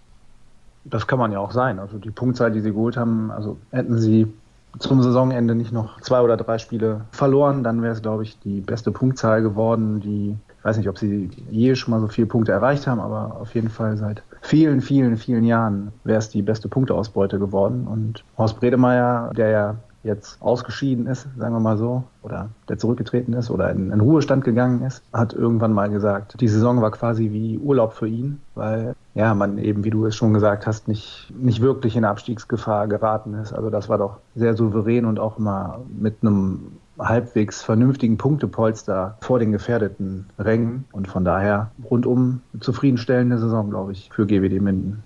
Das kann man ja auch sein. Also die Punktzahl, die sie geholt haben, also hätten sie zum Saisonende nicht noch zwei oder drei Spiele verloren, dann wäre es, glaube ich, die beste Punktzahl geworden, die weiß nicht, ob sie je schon mal so viele Punkte erreicht haben, aber auf jeden Fall seit vielen, vielen, vielen Jahren wäre es die beste Punkteausbeute geworden. Und Horst Bredemeier, der ja jetzt ausgeschieden ist, sagen wir mal so, oder der zurückgetreten ist oder in, in Ruhestand gegangen ist, hat irgendwann mal gesagt, die Saison war quasi wie Urlaub für ihn, weil ja, man eben, wie du es schon gesagt hast, nicht, nicht wirklich in Abstiegsgefahr geraten ist. Also das war doch sehr souverän und auch mal mit einem halbwegs vernünftigen Punktepolster vor den gefährdeten Rängen und von daher rundum zufriedenstellende Saison, glaube ich, für GWD Minden.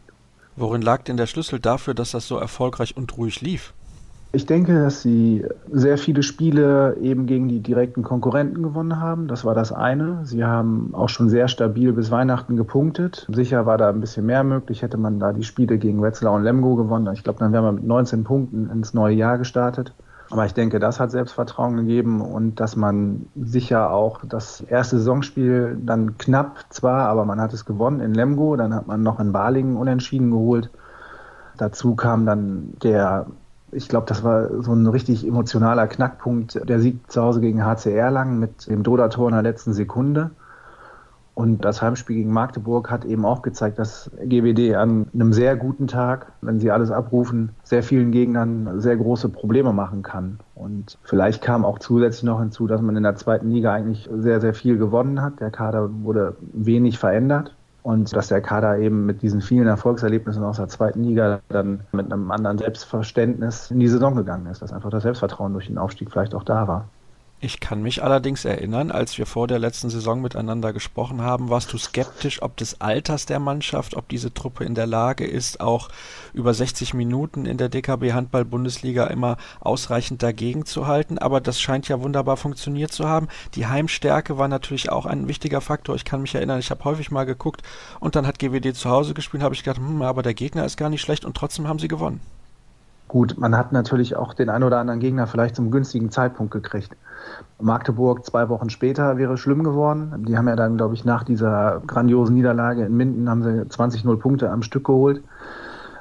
Worin lag denn der Schlüssel dafür, dass das so erfolgreich und ruhig lief? Ich denke, dass sie sehr viele Spiele eben gegen die direkten Konkurrenten gewonnen haben. Das war das eine. Sie haben auch schon sehr stabil bis Weihnachten gepunktet. Sicher war da ein bisschen mehr möglich. Hätte man da die Spiele gegen Wetzlar und Lemgo gewonnen. Ich glaube, dann wären wir mit 19 Punkten ins neue Jahr gestartet. Aber ich denke, das hat Selbstvertrauen gegeben und dass man sicher auch das erste Saisonspiel dann knapp zwar, aber man hat es gewonnen in Lemgo, dann hat man noch in Balingen unentschieden geholt. Dazu kam dann der, ich glaube, das war so ein richtig emotionaler Knackpunkt, der Sieg zu Hause gegen HC Erlangen mit dem Doda-Tor in der letzten Sekunde. Und das Heimspiel gegen Magdeburg hat eben auch gezeigt, dass GWD an einem sehr guten Tag, wenn sie alles abrufen, sehr vielen Gegnern sehr große Probleme machen kann. Und vielleicht kam auch zusätzlich noch hinzu, dass man in der zweiten Liga eigentlich sehr, sehr viel gewonnen hat. Der Kader wurde wenig verändert. Und dass der Kader eben mit diesen vielen Erfolgserlebnissen aus der zweiten Liga dann mit einem anderen Selbstverständnis in die Saison gegangen ist, dass einfach das Selbstvertrauen durch den Aufstieg vielleicht auch da war. Ich kann mich allerdings erinnern, als wir vor der letzten Saison miteinander gesprochen haben, warst du skeptisch, ob des Alters der Mannschaft, ob diese Truppe in der Lage ist, auch über 60 Minuten in der DKB Handball Bundesliga immer ausreichend dagegen zu halten. Aber das scheint ja wunderbar funktioniert zu haben. Die Heimstärke war natürlich auch ein wichtiger Faktor. Ich kann mich erinnern, ich habe häufig mal geguckt und dann hat GWD zu Hause gespielt, habe ich gedacht, hm, aber der Gegner ist gar nicht schlecht und trotzdem haben sie gewonnen. Gut, man hat natürlich auch den ein oder anderen Gegner vielleicht zum günstigen Zeitpunkt gekriegt. Magdeburg zwei Wochen später wäre schlimm geworden. Die haben ja dann, glaube ich, nach dieser grandiosen Niederlage in Minden haben sie 20-0 Punkte am Stück geholt.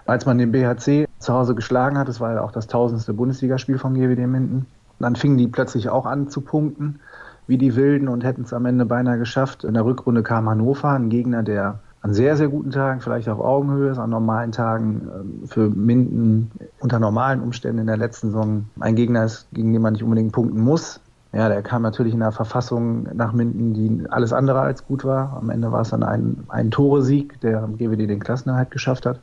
Als man den BHC zu Hause geschlagen hat, das war ja auch das tausendste Bundesligaspiel von GWD Minden, dann fingen die plötzlich auch an zu punkten, wie die Wilden und hätten es am Ende beinahe geschafft. In der Rückrunde kam Hannover, ein Gegner, der an sehr, sehr guten Tagen, vielleicht auf Augenhöhe ist, an normalen Tagen ähm, für Minden unter normalen Umständen in der letzten Saison ein Gegner ist, gegen den man nicht unbedingt punkten muss. Ja, der kam natürlich in einer Verfassung nach Minden, die alles andere als gut war. Am Ende war es dann ein, ein Tore-Sieg, der GWD den Klassenerhalt geschafft hat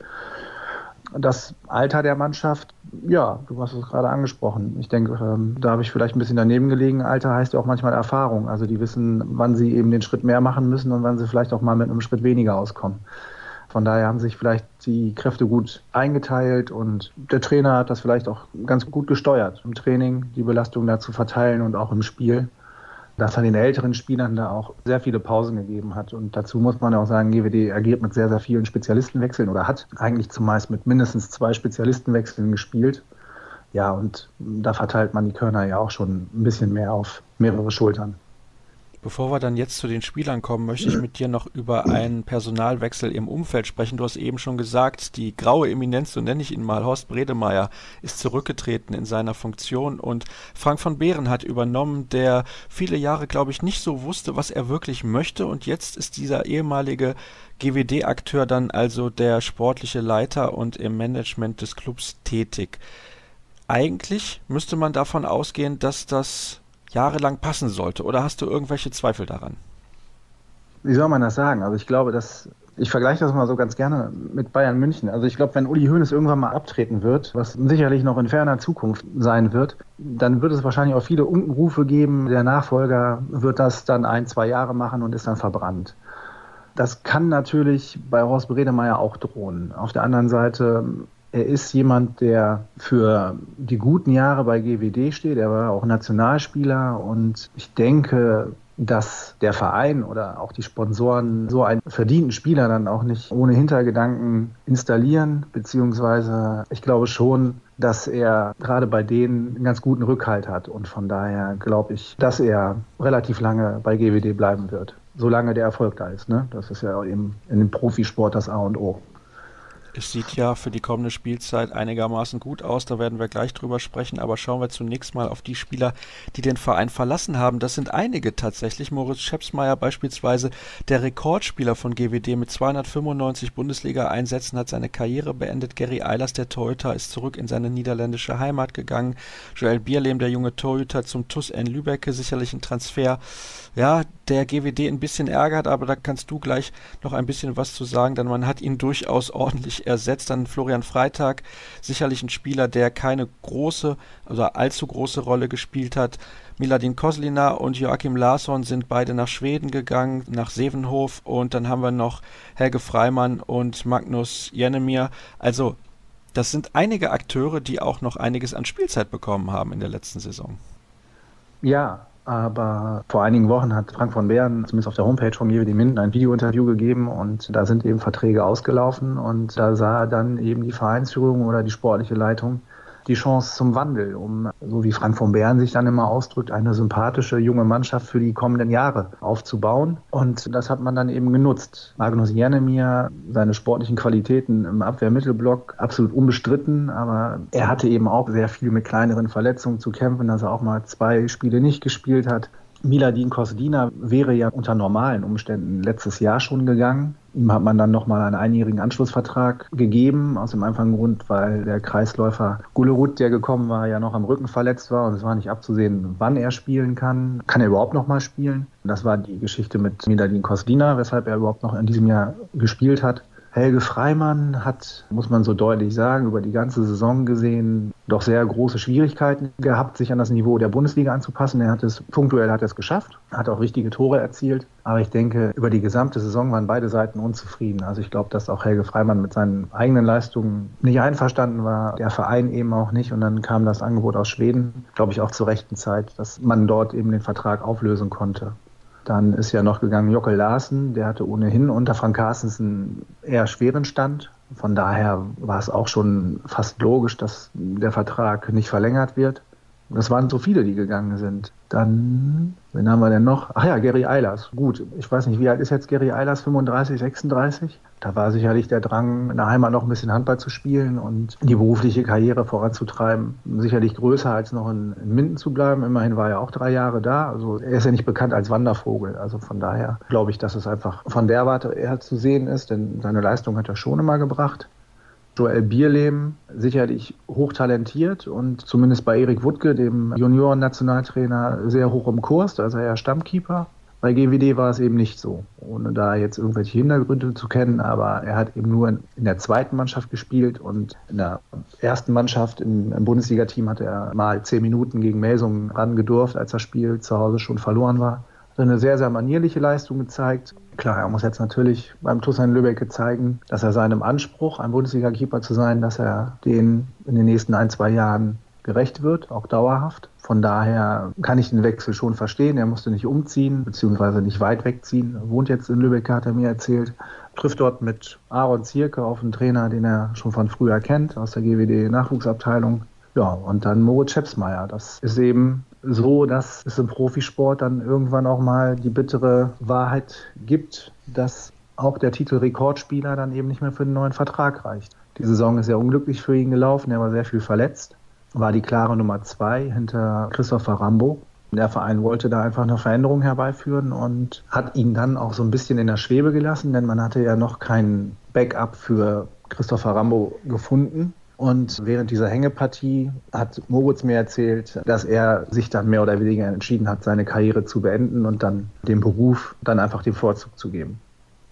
das Alter der Mannschaft, ja, du hast es gerade angesprochen. Ich denke, ähm, da habe ich vielleicht ein bisschen daneben gelegen. Alter heißt ja auch manchmal Erfahrung. Also die wissen, wann sie eben den Schritt mehr machen müssen und wann sie vielleicht auch mal mit einem Schritt weniger auskommen. Von daher haben sich vielleicht die Kräfte gut eingeteilt und der Trainer hat das vielleicht auch ganz gut gesteuert im Training, die Belastung da zu verteilen und auch im Spiel dass er den älteren Spielern da auch sehr viele Pausen gegeben hat. Und dazu muss man auch sagen, GWD agiert mit sehr, sehr vielen Spezialistenwechseln oder hat eigentlich zumeist mit mindestens zwei Spezialistenwechseln gespielt. Ja, und da verteilt man die Körner ja auch schon ein bisschen mehr auf mehrere Schultern. Bevor wir dann jetzt zu den Spielern kommen, möchte ich mit dir noch über einen Personalwechsel im Umfeld sprechen. Du hast eben schon gesagt, die graue Eminenz, so nenne ich ihn mal, Horst Bredemeier, ist zurückgetreten in seiner Funktion und Frank von Behren hat übernommen, der viele Jahre, glaube ich, nicht so wusste, was er wirklich möchte und jetzt ist dieser ehemalige GWD-Akteur dann also der sportliche Leiter und im Management des Clubs tätig. Eigentlich müsste man davon ausgehen, dass das jahrelang passen sollte? Oder hast du irgendwelche Zweifel daran? Wie soll man das sagen? Also ich glaube, dass ich vergleiche das mal so ganz gerne mit Bayern München. Also ich glaube, wenn Uli Hoeneß irgendwann mal abtreten wird, was sicherlich noch in ferner Zukunft sein wird, dann wird es wahrscheinlich auch viele Unkenrufe geben. Der Nachfolger wird das dann ein, zwei Jahre machen und ist dann verbrannt. Das kann natürlich bei Horst Bredemeyer auch drohen. Auf der anderen Seite er ist jemand, der für die guten Jahre bei GWD steht. Er war auch Nationalspieler und ich denke, dass der Verein oder auch die Sponsoren so einen verdienten Spieler dann auch nicht ohne Hintergedanken installieren, beziehungsweise ich glaube schon, dass er gerade bei denen einen ganz guten Rückhalt hat und von daher glaube ich, dass er relativ lange bei GWD bleiben wird, solange der Erfolg da ist. Ne? Das ist ja eben in dem Profisport das A und O. Es sieht ja für die kommende Spielzeit einigermaßen gut aus, da werden wir gleich drüber sprechen, aber schauen wir zunächst mal auf die Spieler, die den Verein verlassen haben. Das sind einige tatsächlich. Moritz Schepsmeier beispielsweise, der Rekordspieler von GWD mit 295 Bundesliga-Einsätzen, hat seine Karriere beendet. Gary Eilers, der Torhüter, ist zurück in seine niederländische Heimat gegangen. Joel Bierlehm, der junge Torhüter zum TUS N Lübecke, sicherlich ein Transfer, ja, der GWD ein bisschen ärgert, aber da kannst du gleich noch ein bisschen was zu sagen, denn man hat ihn durchaus ordentlich ersetzt. Dann Florian Freitag, sicherlich ein Spieler, der keine große, also allzu große Rolle gespielt hat. Miladin Koslina und Joachim Larsson sind beide nach Schweden gegangen, nach Sevenhof und dann haben wir noch Helge Freimann und Magnus Jenemir. Also das sind einige Akteure, die auch noch einiges an Spielzeit bekommen haben in der letzten Saison. Ja, aber vor einigen Wochen hat Frank von Beeren, zumindest auf der Homepage von GWD Minden, ein Videointerview gegeben und da sind eben Verträge ausgelaufen und da sah dann eben die Vereinsführung oder die sportliche Leitung die Chance zum Wandel, um, so wie Frank von Bern sich dann immer ausdrückt, eine sympathische junge Mannschaft für die kommenden Jahre aufzubauen. Und das hat man dann eben genutzt. Magnus Jernemir, seine sportlichen Qualitäten im Abwehrmittelblock absolut unbestritten, aber er hatte eben auch sehr viel mit kleineren Verletzungen zu kämpfen, dass er auch mal zwei Spiele nicht gespielt hat. Miladin Kosdina wäre ja unter normalen Umständen letztes Jahr schon gegangen. Ihm hat man dann nochmal einen einjährigen Anschlussvertrag gegeben, aus dem einfachen Grund, weil der Kreisläufer Gulerud, der gekommen war, ja noch am Rücken verletzt war und es war nicht abzusehen, wann er spielen kann. Kann er überhaupt nochmal spielen? Das war die Geschichte mit Miladin Kosdina, weshalb er überhaupt noch in diesem Jahr gespielt hat. Helge Freimann hat, muss man so deutlich sagen, über die ganze Saison gesehen doch sehr große Schwierigkeiten gehabt, sich an das Niveau der Bundesliga anzupassen. Er hat es punktuell hat es geschafft, hat auch richtige Tore erzielt. Aber ich denke, über die gesamte Saison waren beide Seiten unzufrieden. Also ich glaube, dass auch Helge Freimann mit seinen eigenen Leistungen nicht einverstanden war, der Verein eben auch nicht. Und dann kam das Angebot aus Schweden, glaube ich, auch zur rechten Zeit, dass man dort eben den Vertrag auflösen konnte. Dann ist ja noch gegangen Jockel Larsen, der hatte ohnehin unter Frank Carstens einen eher schweren Stand. Von daher war es auch schon fast logisch, dass der Vertrag nicht verlängert wird. Das waren so viele, die gegangen sind. Dann, wen haben wir denn noch? Ach ja, Gary Eilers. Gut, ich weiß nicht, wie alt ist jetzt Gary Eilers? 35, 36? Da war sicherlich der Drang, in der Heimat noch ein bisschen Handball zu spielen und die berufliche Karriere voranzutreiben. Sicherlich größer als noch in, in Minden zu bleiben. Immerhin war er auch drei Jahre da. Also er ist ja nicht bekannt als Wandervogel. Also von daher glaube ich, dass es einfach von der Warte eher zu sehen ist, denn seine Leistung hat er schon immer gebracht. Joel Bierlehm, sicherlich hochtalentiert und zumindest bei Erik Wuttke, dem Junioren-Nationaltrainer, sehr hoch im Kurs, also er Stammkeeper. Bei GWD war es eben nicht so, ohne da jetzt irgendwelche Hintergründe zu kennen, aber er hat eben nur in, der zweiten Mannschaft gespielt und in der ersten Mannschaft im, im Bundesliga-Team hat er mal zehn Minuten gegen Melsungen ran gedurft, als das Spiel zu Hause schon verloren war. Hat eine sehr, sehr manierliche Leistung gezeigt Klar, er muss jetzt natürlich beim Tussan Lübeck zeigen, dass er seinem Anspruch, ein Bundesliga-Keeper zu sein, dass er den in den nächsten ein, zwei Jahren gerecht wird, auch dauerhaft. Von daher kann ich den Wechsel schon verstehen. Er musste nicht umziehen, beziehungsweise nicht weit wegziehen. Er wohnt jetzt in Lübeck, hat er mir erzählt. Trifft dort mit Aaron Zierke auf einen Trainer, den er schon von früher kennt, aus der GWD-Nachwuchsabteilung. Ja, und dann Moritz Schepsmeier. Das ist eben so, dass es im Profisport dann irgendwann auch mal die bittere Wahrheit gibt, dass auch der Titel Rekordspieler dann eben nicht mehr für einen neuen Vertrag reicht. Die Saison ist sehr unglücklich für ihn gelaufen, er war sehr viel verletzt, war die klare Nummer zwei hinter Christopher Rambo. Der Verein wollte da einfach eine Veränderung herbeiführen und hat ihn dann auch so ein bisschen in der Schwebe gelassen, denn man hatte ja noch kein Backup für Christopher Rambo gefunden. Und während dieser Hängepartie hat Moritz mir erzählt, dass er sich dann mehr oder weniger entschieden hat, seine Karriere zu beenden und dann dem Beruf dann einfach den Vorzug zu geben.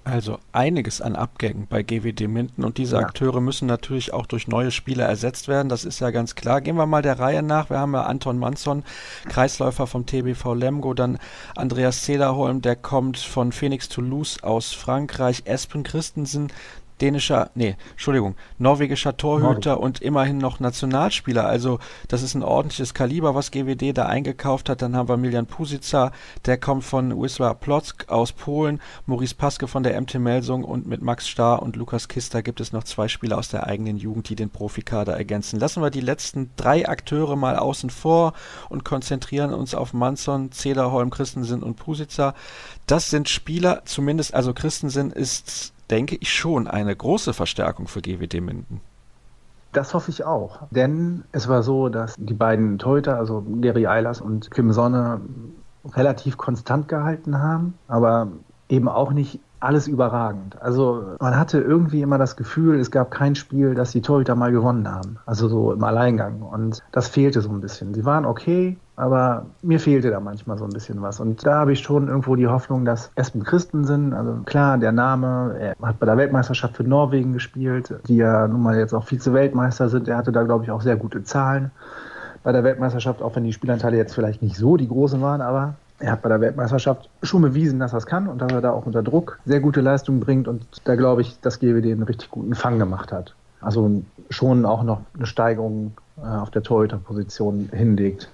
Also einiges an Abgängen bei GWD Minden und diese ja. Akteure müssen natürlich auch durch neue Spieler ersetzt werden, das ist ja ganz klar. Gehen wir mal der Reihe nach. Wir haben ja Anton Manson, Kreisläufer vom TBV Lemgo, dann Andreas Zederholm, der kommt von Phoenix Toulouse aus Frankreich, Espen Christensen, dänischer, nee, Entschuldigung, norwegischer Torhüter Norweg. und immerhin noch Nationalspieler. Also das ist ein ordentliches Kaliber, was GWD da eingekauft hat. Dann haben wir Milian Pusica, der kommt von Wisła Plock aus Polen, Maurice Paske von der MT Melsung und mit Max Starr und Lukas Kister gibt es noch zwei Spieler aus der eigenen Jugend, die den Profikader ergänzen. Lassen wir die letzten drei Akteure mal außen vor und konzentrieren uns auf Manson, Zederholm, Christensen und Pusica. Das sind Spieler, zumindest, also Christensen ist denke ich, schon eine große Verstärkung für GWD Minden. Das hoffe ich auch. Denn es war so, dass die beiden Torhüter, also Gary Eilers und Kim Sonne, relativ konstant gehalten haben, aber eben auch nicht alles überragend. Also man hatte irgendwie immer das Gefühl, es gab kein Spiel, das die Torhüter mal gewonnen haben. Also so im Alleingang. Und das fehlte so ein bisschen. Sie waren okay, aber mir fehlte da manchmal so ein bisschen was. Und da habe ich schon irgendwo die Hoffnung, dass Espen Christensen, also klar, der Name, er hat bei der Weltmeisterschaft für Norwegen gespielt, die ja nun mal jetzt auch Vize-Weltmeister sind. Er hatte da, glaube ich, auch sehr gute Zahlen bei der Weltmeisterschaft, auch wenn die Spielanteile jetzt vielleicht nicht so die großen waren, aber er hat bei der Weltmeisterschaft schon bewiesen, dass er es kann und dass er da auch unter Druck sehr gute Leistungen bringt und da glaube ich, dass GWD einen richtig guten Fang gemacht hat. Also schon auch noch eine Steigerung äh, auf der Torhüterposition hinlegt.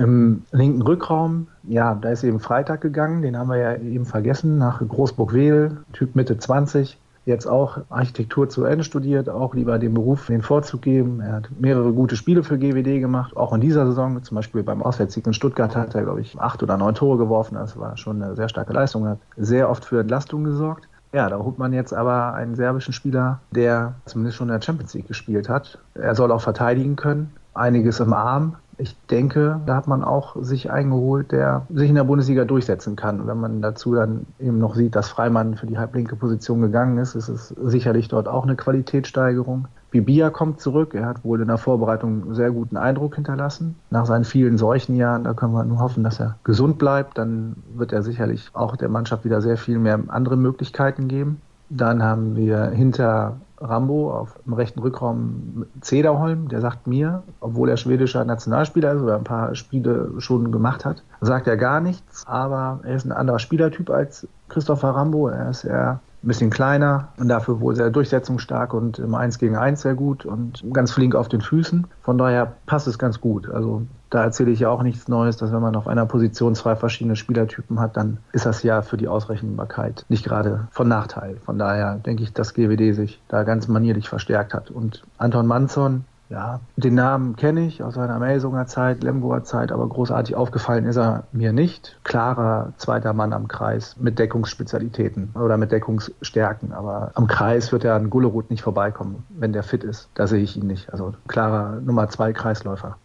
Im linken Rückraum, ja, da ist eben Freitag gegangen, den haben wir ja eben vergessen, nach Großburg-Wedel, Typ Mitte 20, jetzt auch Architektur zu Ende studiert, auch lieber dem Beruf den Vorzug geben. Er hat mehrere gute Spiele für GWD gemacht, auch in dieser Saison. Zum Beispiel beim Auswärtssieg in Stuttgart hat er, glaube ich, acht oder neun Tore geworfen. Das war schon eine sehr starke Leistung, hat sehr oft für Entlastung gesorgt. Ja, da holt man jetzt aber einen serbischen Spieler, der zumindest schon in der Champions League gespielt hat. Er soll auch verteidigen können, einiges im Arm, ich denke, da hat man auch sich eingeholt, der sich in der Bundesliga durchsetzen kann. Wenn man dazu dann eben noch sieht, dass Freimann für die halblinke Position gegangen ist, ist es sicherlich dort auch eine Qualitätssteigerung. Bibia kommt zurück. Er hat wohl in der Vorbereitung einen sehr guten Eindruck hinterlassen. Nach seinen vielen Seuchenjahren, da können wir nur hoffen, dass er gesund bleibt. Dann wird er sicherlich auch der Mannschaft wieder sehr viel mehr andere Möglichkeiten geben. Dann haben wir hinter Rambo auf dem rechten Rückraum Zederholm, der sagt mir, obwohl er schwedischer Nationalspieler ist oder ein paar Spiele schon gemacht hat, sagt er gar nichts, aber er ist ein anderer Spielertyp als Christopher Rambo. Er ist eher ein bisschen kleiner und dafür wohl sehr durchsetzungsstark und im 1 gegen 1 sehr gut und ganz flink auf den Füßen. Von daher passt es ganz gut. Also da erzähle ich ja auch nichts Neues, dass wenn man auf einer Position zwei verschiedene Spielertypen hat, dann ist das ja für die Ausrechenbarkeit nicht gerade von Nachteil. Von daher denke ich, dass GWD sich da ganz manierlich verstärkt hat. Und Anton Manzon, ja, den Namen kenne ich aus seiner Melsunger Zeit, Lemgoer Zeit, aber großartig aufgefallen ist er mir nicht. Klarer zweiter Mann am Kreis mit Deckungsspezialitäten oder mit Deckungsstärken. Aber am Kreis wird er an Gullerud nicht vorbeikommen, wenn der fit ist. Da sehe ich ihn nicht. Also klarer Nummer zwei Kreisläufer.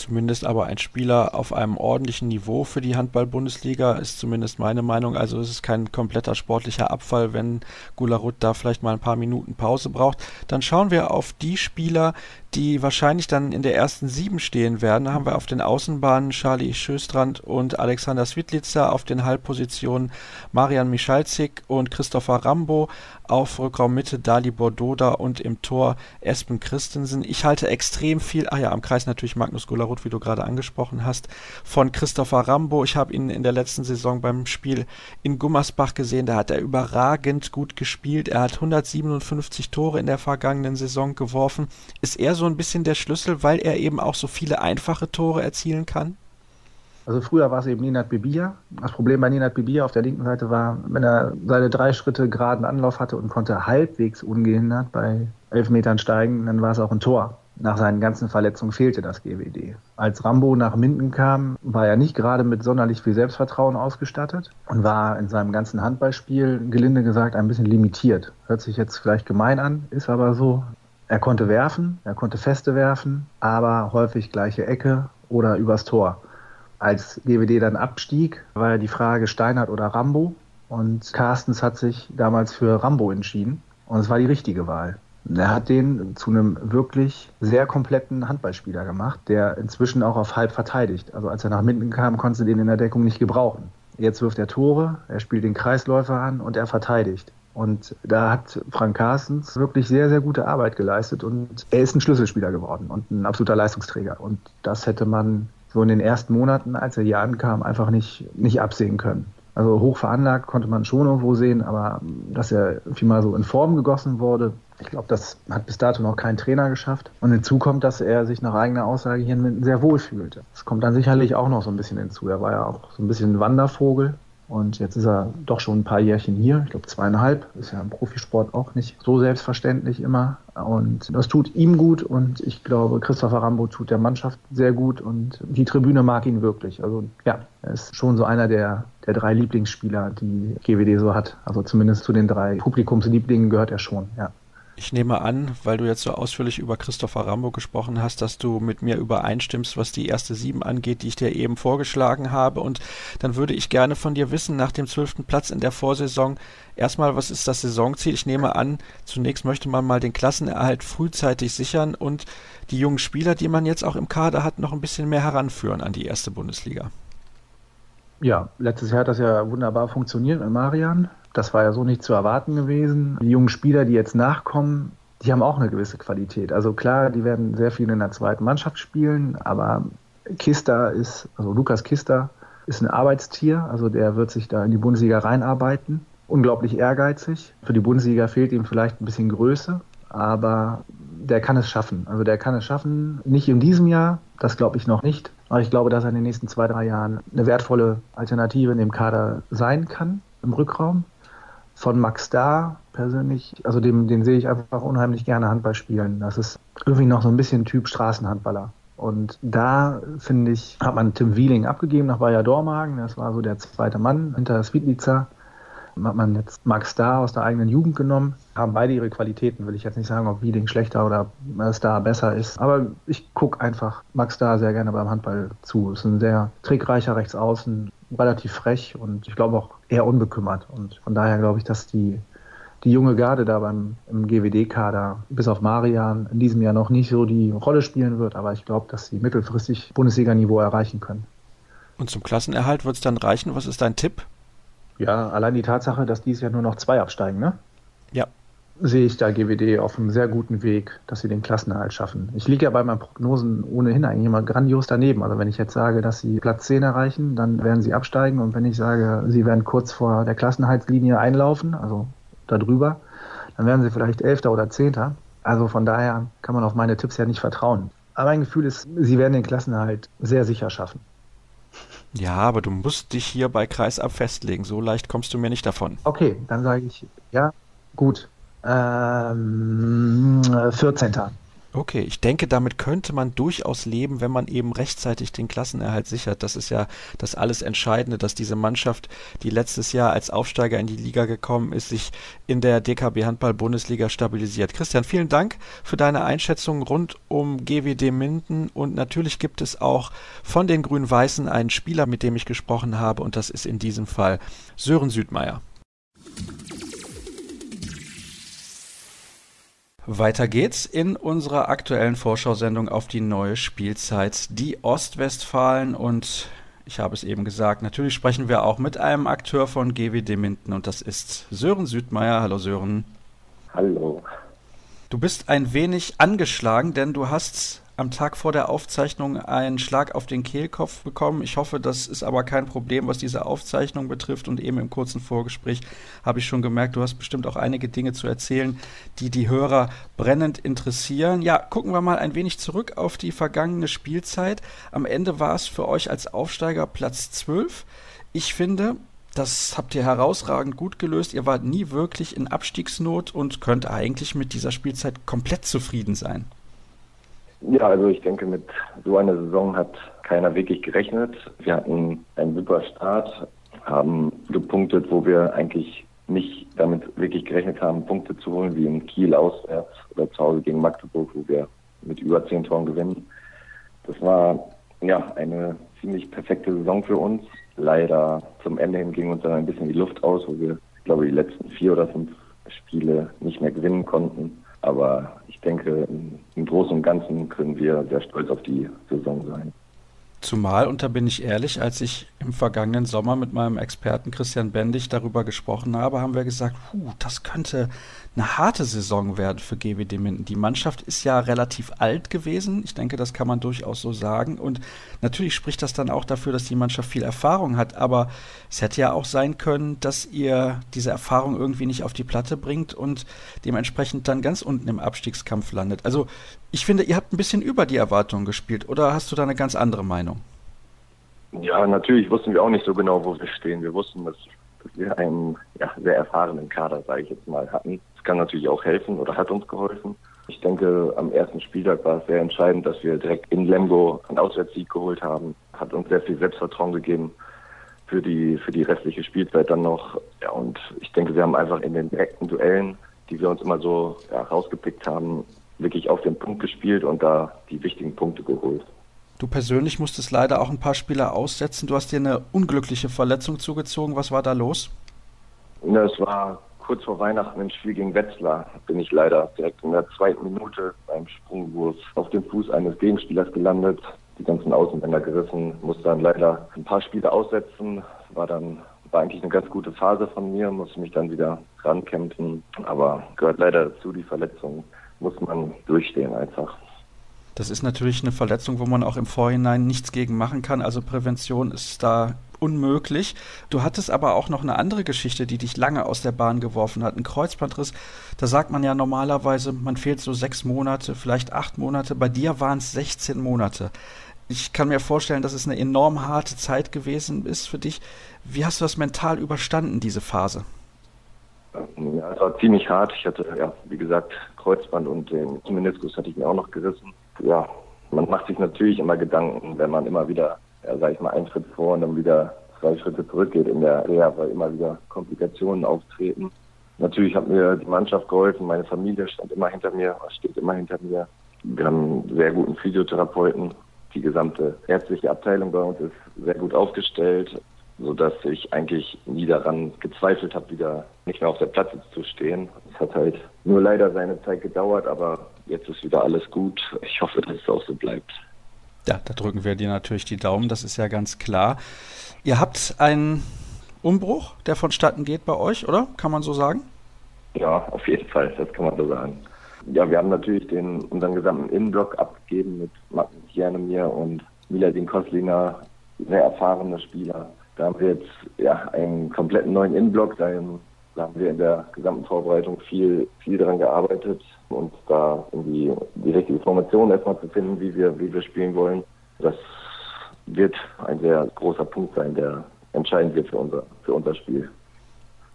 Zumindest aber ein Spieler auf einem ordentlichen Niveau für die Handball-Bundesliga ist zumindest meine Meinung. Also es ist kein kompletter sportlicher Abfall, wenn Gularut da vielleicht mal ein paar Minuten Pause braucht. Dann schauen wir auf die Spieler, die wahrscheinlich dann in der ersten sieben stehen werden. Da haben wir auf den Außenbahnen Charlie Schöstrand und Alexander Switlitzer, auf den Halbpositionen Marian Michalzik und Christopher Rambo, auf Rückraum Mitte Dali Bordoda und im Tor Espen Christensen. Ich halte extrem viel, ah ja, am Kreis natürlich Magnus Gularoth, wie du gerade angesprochen hast, von Christopher Rambo. Ich habe ihn in der letzten Saison beim Spiel in Gummersbach gesehen, da hat er überragend gut gespielt. Er hat 157 Tore in der vergangenen Saison geworfen. Ist er so ein bisschen der Schlüssel, weil er eben auch so viele einfache Tore erzielen kann? Also früher war es eben Ninat Bibia. Das Problem bei Ninat Bibia auf der linken Seite war, wenn er seine drei Schritte geraden Anlauf hatte und konnte halbwegs ungehindert bei elf Metern steigen, dann war es auch ein Tor. Nach seinen ganzen Verletzungen fehlte das GWD. Als Rambo nach Minden kam, war er nicht gerade mit sonderlich viel Selbstvertrauen ausgestattet und war in seinem ganzen Handballspiel, gelinde gesagt, ein bisschen limitiert. Hört sich jetzt vielleicht gemein an, ist aber so. Er konnte werfen, er konnte feste werfen, aber häufig gleiche Ecke oder übers Tor. Als GWD dann abstieg, war ja die Frage Steinert oder Rambo. Und Carstens hat sich damals für Rambo entschieden. Und es war die richtige Wahl. Er hat den zu einem wirklich sehr kompletten Handballspieler gemacht, der inzwischen auch auf halb verteidigt. Also als er nach Minden kam, konnte den in der Deckung nicht gebrauchen. Jetzt wirft er Tore, er spielt den Kreisläufer an und er verteidigt. Und da hat Frank Carstens wirklich sehr, sehr gute Arbeit geleistet und er ist ein Schlüsselspieler geworden und ein absoluter Leistungsträger. Und das hätte man so in den ersten Monaten, als er hier ankam, einfach nicht, nicht absehen können. Also hoch veranlagt konnte man schon irgendwo sehen, aber dass er mal so in Form gegossen wurde, ich glaube, das hat bis dato noch kein Trainer geschafft. Und hinzu kommt, dass er sich nach eigener Aussage hier sehr wohl fühlte. Das kommt dann sicherlich auch noch so ein bisschen hinzu. Er war ja auch so ein bisschen ein Wandervogel Und jetzt ist er doch schon ein paar Jährchen hier. Ich glaube zweieinhalb. Ist ja im Profisport auch nicht so selbstverständlich immer. Und das tut ihm gut und ich glaube, Christopher Rambo tut der Mannschaft sehr gut und die Tribüne mag ihn wirklich. Also ja, er ist schon so einer der, der drei Lieblingsspieler, die GWD so hat. Also zumindest zu den drei Publikumslieblingen gehört er schon, ja. Ich nehme an, weil du jetzt so ausführlich über Christopher Rambo gesprochen hast, dass du mit mir übereinstimmst, was die erste sieben angeht, die ich dir eben vorgeschlagen habe. Und dann würde ich gerne von dir wissen, nach dem zwölften Platz in der Vorsaison, erstmal, was ist das Saisonziel? Ich nehme an, zunächst möchte man mal den Klassenerhalt frühzeitig sichern und die jungen Spieler, die man jetzt auch im Kader hat, noch ein bisschen mehr heranführen an die erste Bundesliga. Ja, letztes Jahr hat das ja wunderbar funktioniert mit Marian. Das war ja so nicht zu erwarten gewesen. Die jungen Spieler, die jetzt nachkommen, die haben auch eine gewisse Qualität. Also klar, die werden sehr viel in der zweiten Mannschaft spielen, aber Kista ist, also Lukas Kista ist ein Arbeitstier, also der wird sich da in die Bundesliga reinarbeiten. Unglaublich ehrgeizig. Für die Bundesliga fehlt ihm vielleicht ein bisschen Größe, aber der kann es schaffen. Also der kann es schaffen, nicht in diesem Jahr, das glaube ich noch nicht, aber ich glaube, dass er in den nächsten zwei, drei Jahren eine wertvolle Alternative in dem Kader sein kann im Rückraum von Max Da persönlich, also dem, den sehe ich einfach unheimlich gerne Handball spielen. Das ist irgendwie noch so ein bisschen Typ Straßenhandballer. Und da, finde ich, hat man Tim Wieling abgegeben nach Bayer Dormagen. Das war so der zweite Mann hinter Svitlica. Hat man jetzt Max Star aus der eigenen Jugend genommen. Haben beide ihre Qualitäten. Will ich jetzt nicht sagen, ob Wieling schlechter oder Star besser ist. Aber ich gucke einfach Max Star sehr gerne beim Handball zu. Ist ein sehr trickreicher Rechtsaußen, relativ frech und ich glaube auch eher unbekümmert. Und von daher glaube ich, dass die, die junge Garde da beim im GWD-Kader bis auf Marian in diesem Jahr noch nicht so die Rolle spielen wird, aber ich glaube, dass sie mittelfristig Bundesliga-Niveau erreichen können. Und zum Klassenerhalt wird es dann reichen. Was ist dein Tipp? Ja, allein die Tatsache, dass dieses Jahr nur noch zwei absteigen, ne? Ja, sehe ich da GWD auf einem sehr guten Weg, dass sie den Klassenerhalt schaffen. Ich liege ja bei meinen Prognosen ohnehin eigentlich immer grandios daneben. Also wenn ich jetzt sage, dass sie Platz 10 erreichen, dann werden sie absteigen. Und wenn ich sage, sie werden kurz vor der Klassenhaltslinie einlaufen, also darüber, dann werden sie vielleicht Elfter oder Zehnter. Also von daher kann man auf meine Tipps ja nicht vertrauen. Aber mein Gefühl ist, sie werden den Klassenerhalt sehr sicher schaffen. Ja, aber du musst dich hier bei Kreisab festlegen. So leicht kommst du mir nicht davon. Okay, dann sage ich, ja, gut, ähm, 14. Okay, ich denke, damit könnte man durchaus leben, wenn man eben rechtzeitig den Klassenerhalt sichert. Das ist ja das alles Entscheidende, dass diese Mannschaft, die letztes Jahr als Aufsteiger in die Liga gekommen ist, sich in der DKB Handball Bundesliga stabilisiert. Christian, vielen Dank für deine Einschätzung rund um GWD Minden und natürlich gibt es auch von den Grün-Weißen einen Spieler, mit dem ich gesprochen habe und das ist in diesem Fall Sören Südmeier. Weiter geht's in unserer aktuellen Vorschau-Sendung auf die neue Spielzeit, die Ostwestfalen. Und ich habe es eben gesagt, natürlich sprechen wir auch mit einem Akteur von GWD Minden und das ist Sören Südmeier. Hallo Sören. Hallo. Du bist ein wenig angeschlagen, denn du hast am Tag vor der Aufzeichnung einen Schlag auf den Kehlkopf bekommen. Ich hoffe, das ist aber kein Problem, was diese Aufzeichnung betrifft. Und eben im kurzen Vorgespräch habe ich schon gemerkt, du hast bestimmt auch einige Dinge zu erzählen, die die Hörer brennend interessieren. Ja, gucken wir mal ein wenig zurück auf die vergangene Spielzeit. Am Ende war es für euch als Aufsteiger Platz 12. Ich finde, das habt ihr herausragend gut gelöst. Ihr wart nie wirklich in Abstiegsnot und könnt eigentlich mit dieser Spielzeit komplett zufrieden sein. Ja, also ich denke, mit so einer Saison hat keiner wirklich gerechnet. Wir hatten einen super Start, haben gepunktet, wo wir eigentlich nicht damit wirklich gerechnet haben, Punkte zu holen, wie in Kiel auswärts oder zu Hause gegen Magdeburg, wo wir mit über zehn Toren gewinnen. Das war ja eine ziemlich perfekte Saison für uns. Leider zum Ende hin ging uns dann ein bisschen die Luft aus, wo wir, ich glaube, die letzten vier oder fünf Spiele nicht mehr gewinnen konnten. Aber ich denke, im Großen und Ganzen können wir sehr stolz auf die Saison sein. Zumal, und da bin ich ehrlich, als ich im vergangenen Sommer mit meinem Experten Christian Bendig darüber gesprochen habe, haben wir gesagt, puh, das könnte eine harte Saison werden für GWD Minden. Die Mannschaft ist ja relativ alt gewesen. Ich denke, das kann man durchaus so sagen. Und natürlich spricht das dann auch dafür, dass die Mannschaft viel Erfahrung hat. Aber es hätte ja auch sein können, dass ihr diese Erfahrung irgendwie nicht auf die Platte bringt und dementsprechend dann ganz unten im Abstiegskampf landet. Also ich finde, ihr habt ein bisschen über die Erwartungen gespielt. Oder hast du da eine ganz andere Meinung? Ja, natürlich wussten wir auch nicht so genau, wo wir stehen. Wir wussten, dass, dass wir einen ja, sehr erfahrenen Kader, sage ich jetzt mal, hatten. Das kann natürlich auch helfen oder hat uns geholfen. Ich denke, am ersten Spieltag war es sehr entscheidend, dass wir direkt in Lemgo einen Auswärtssieg geholt haben. Hat uns sehr viel Selbstvertrauen gegeben für die, für die restliche Spielzeit dann noch. Ja, und ich denke, wir haben einfach in den direkten Duellen, die wir uns immer so ja, rausgepickt haben, wirklich auf den Punkt gespielt und da die wichtigen Punkte geholt. Du persönlich musstest leider auch ein paar Spieler aussetzen. Du hast dir eine unglückliche Verletzung zugezogen. Was war da los? Ja, es war kurz vor Weihnachten im Spiel gegen Wetzlar. Bin ich leider direkt in der zweiten Minute beim Sprungwurf auf dem Fuß eines Gegenspielers gelandet. Die ganzen Außenbänder gerissen, musste dann leider ein paar Spiele aussetzen. War dann war eigentlich eine ganz gute Phase von mir, musste mich dann wieder rankämpfen. Aber gehört leider dazu, die Verletzung muss man durchstehen einfach. Das ist natürlich eine Verletzung, wo man auch im Vorhinein nichts gegen machen kann. Also Prävention ist da unmöglich. Du hattest aber auch noch eine andere Geschichte, die dich lange aus der Bahn geworfen hat. Ein Kreuzbandriss, da sagt man ja normalerweise, man fehlt so sechs Monate, vielleicht acht Monate. Bei dir waren es 16 Monate. Ich kann mir vorstellen, dass es eine enorm harte Zeit gewesen ist für dich. Wie hast du das mental überstanden, diese Phase? Ja, es war ziemlich hart. Ich hatte, ja, wie gesagt, Kreuzband und den Meniskus hatte ich mir auch noch gerissen. Ja, man macht sich natürlich immer Gedanken, wenn man immer wieder, ja, sag ich mal, einen Schritt vor und dann wieder zwei Schritte zurückgeht in der Reha, weil immer wieder Komplikationen auftreten. Natürlich hat mir die Mannschaft geholfen, meine Familie stand immer hinter mir, steht immer hinter mir. Wir haben einen sehr guten Physiotherapeuten. Die gesamte ärztliche Abteilung bei uns ist sehr gut aufgestellt so dass ich eigentlich nie daran gezweifelt habe, wieder nicht mehr auf der Platte zu stehen. Es hat halt nur leider seine Zeit gedauert, aber jetzt ist wieder alles gut. Ich hoffe, dass es auch so bleibt. Ja, da drücken wir dir natürlich die Daumen, das ist ja ganz klar. Ihr habt einen Umbruch, der vonstatten geht bei euch, oder? Kann man so sagen? Ja, auf jeden Fall, das kann man so sagen. Ja, wir haben natürlich den, unseren gesamten Innenblock abgegeben mit Martin Jernemir und Miladin Koslinger, sehr erfahrene Spieler da haben wir jetzt ja, einen kompletten neuen Innenblock. Da haben wir in der gesamten Vorbereitung viel, viel daran gearbeitet und da die, die richtige Formation erstmal zu finden, wie wir, wie wir spielen wollen. Das wird ein sehr großer Punkt sein, der entscheidend wird für unser, für unser Spiel.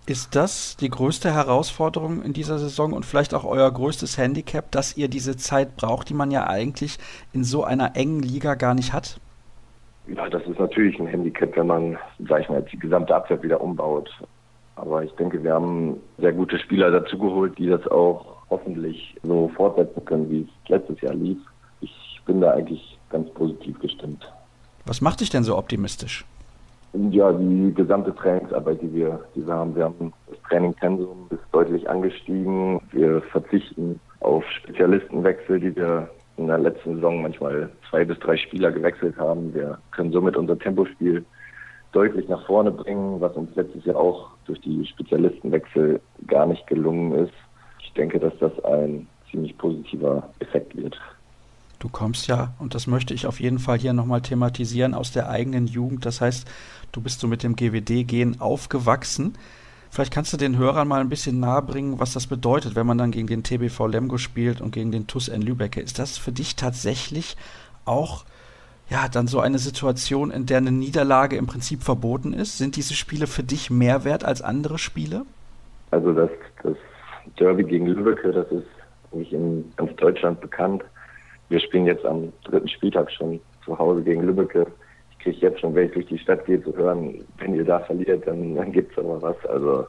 Ist das die größte Herausforderung in dieser Saison und vielleicht auch euer größtes Handicap, dass ihr diese Zeit braucht, die man ja eigentlich in so einer engen Liga gar nicht hat? Ja, das ist natürlich ein Handicap, wenn man, sag ich mal, die gesamte Abwehr wieder umbaut. Aber ich denke, wir haben sehr gute Spieler dazugeholt, die das auch hoffentlich so fortsetzen können, wie es letztes Jahr lief. Ich bin da eigentlich ganz positiv gestimmt. Was macht dich denn so optimistisch? Ja, die gesamte Trainingsarbeit, die wir, die wir haben. Wir haben das Trainingpensum ist deutlich angestiegen. Wir verzichten auf Spezialistenwechsel, die wir in der letzten Saison manchmal zwei bis drei Spieler gewechselt haben. Wir können somit unser Tempospiel deutlich nach vorne bringen, was uns letztes Jahr auch durch die Spezialistenwechsel gar nicht gelungen ist. Ich denke, dass das ein ziemlich positiver Effekt wird. Du kommst ja, und das möchte ich auf jeden Fall hier nochmal thematisieren, aus der eigenen Jugend. Das heißt, du bist so mit dem GWD-Gen aufgewachsen. Vielleicht kannst du den Hörern mal ein bisschen nahebringen, was das bedeutet, wenn man dann gegen den TBV Lemgo spielt und gegen den TUS N Lübecke. Ist das für dich tatsächlich auch ja, dann so eine Situation, in der eine Niederlage im Prinzip verboten ist? Sind diese Spiele für dich mehr wert als andere Spiele? Also das, das Derby gegen Lübecke, das ist eigentlich in ganz Deutschland bekannt. Wir spielen jetzt am dritten Spieltag schon zu Hause gegen Lübecke kriege ich jetzt schon, wenn ich durch die Stadt gehe, zu hören, wenn ihr da verliert, dann, dann gibt es aber was. Also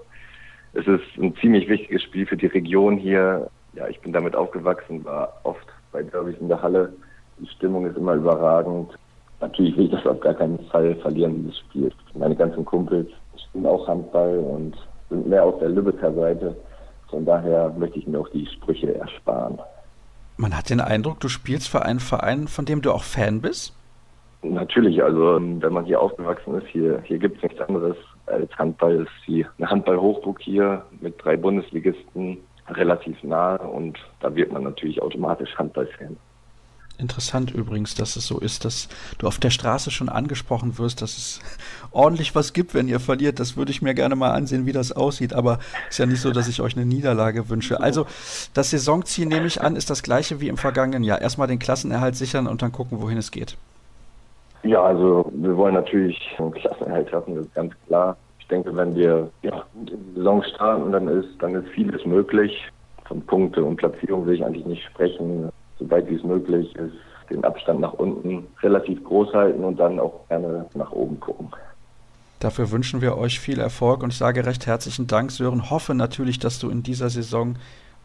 es ist ein ziemlich wichtiges Spiel für die Region hier. Ja, ich bin damit aufgewachsen, war oft bei Derbys in der Halle. Die Stimmung ist immer überragend. Natürlich will ich das auf gar keinen Fall verlieren, dieses Spiel. Meine ganzen Kumpels spielen auch Handball und sind mehr auf der Lübecker Seite. Von daher möchte ich mir auch die Sprüche ersparen. Man hat den Eindruck, du spielst für einen Verein, von dem du auch Fan bist? Natürlich, also wenn man hier aufgewachsen ist, hier, hier gibt es nichts anderes als Handball. Ist die, eine Handball-Hochburg hier mit drei Bundesligisten relativ nah und da wird man natürlich automatisch Handball-Fan. Interessant übrigens, dass es so ist, dass du auf der Straße schon angesprochen wirst, dass es ordentlich was gibt, wenn ihr verliert. Das würde ich mir gerne mal ansehen, wie das aussieht. Aber ist ja nicht so, dass ich euch eine Niederlage wünsche. Also das Saisonziel, nehme ich an, ist das gleiche wie im vergangenen Jahr. Erstmal den Klassenerhalt sichern und dann gucken, wohin es geht. Ja, also wir wollen natürlich einen Klassenerhalt schaffen, das ist ganz klar. Ich denke, wenn wir ja, die Saison starten, dann ist, dann ist vieles möglich. Von Punkte und Platzierung will ich eigentlich nicht sprechen. Soweit wie es möglich ist, den Abstand nach unten relativ groß halten und dann auch gerne nach oben gucken. Dafür wünschen wir euch viel Erfolg und ich sage recht herzlichen Dank, Sören. Hoffe natürlich, dass du in dieser Saison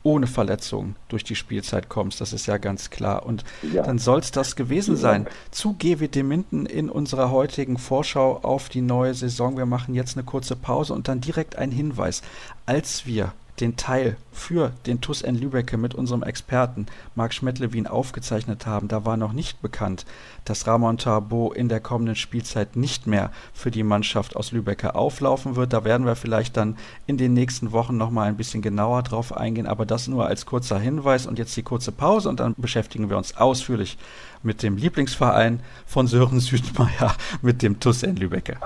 ohne Verletzungen durch die Spielzeit kommst. Das ist ja ganz klar. Und ja. dann soll es das gewesen sein zu GWD Minden in unserer heutigen Vorschau auf die neue Saison. Wir machen jetzt eine kurze Pause und dann direkt ein Hinweis. Als wir den Teil für den TUS N Lübecke mit unserem Experten Marc Schmettlewin aufgezeichnet haben, da war noch nicht bekannt, dass Ramon Tarbo in der kommenden Spielzeit nicht mehr für die Mannschaft aus Lübecke auflaufen wird. Da werden wir vielleicht dann in den nächsten Wochen nochmal ein bisschen genauer drauf eingehen, aber das nur als kurzer Hinweis und jetzt die kurze Pause und dann beschäftigen wir uns ausführlich mit dem Lieblingsverein von Sören Südmeier, mit dem TUS N Lübecke.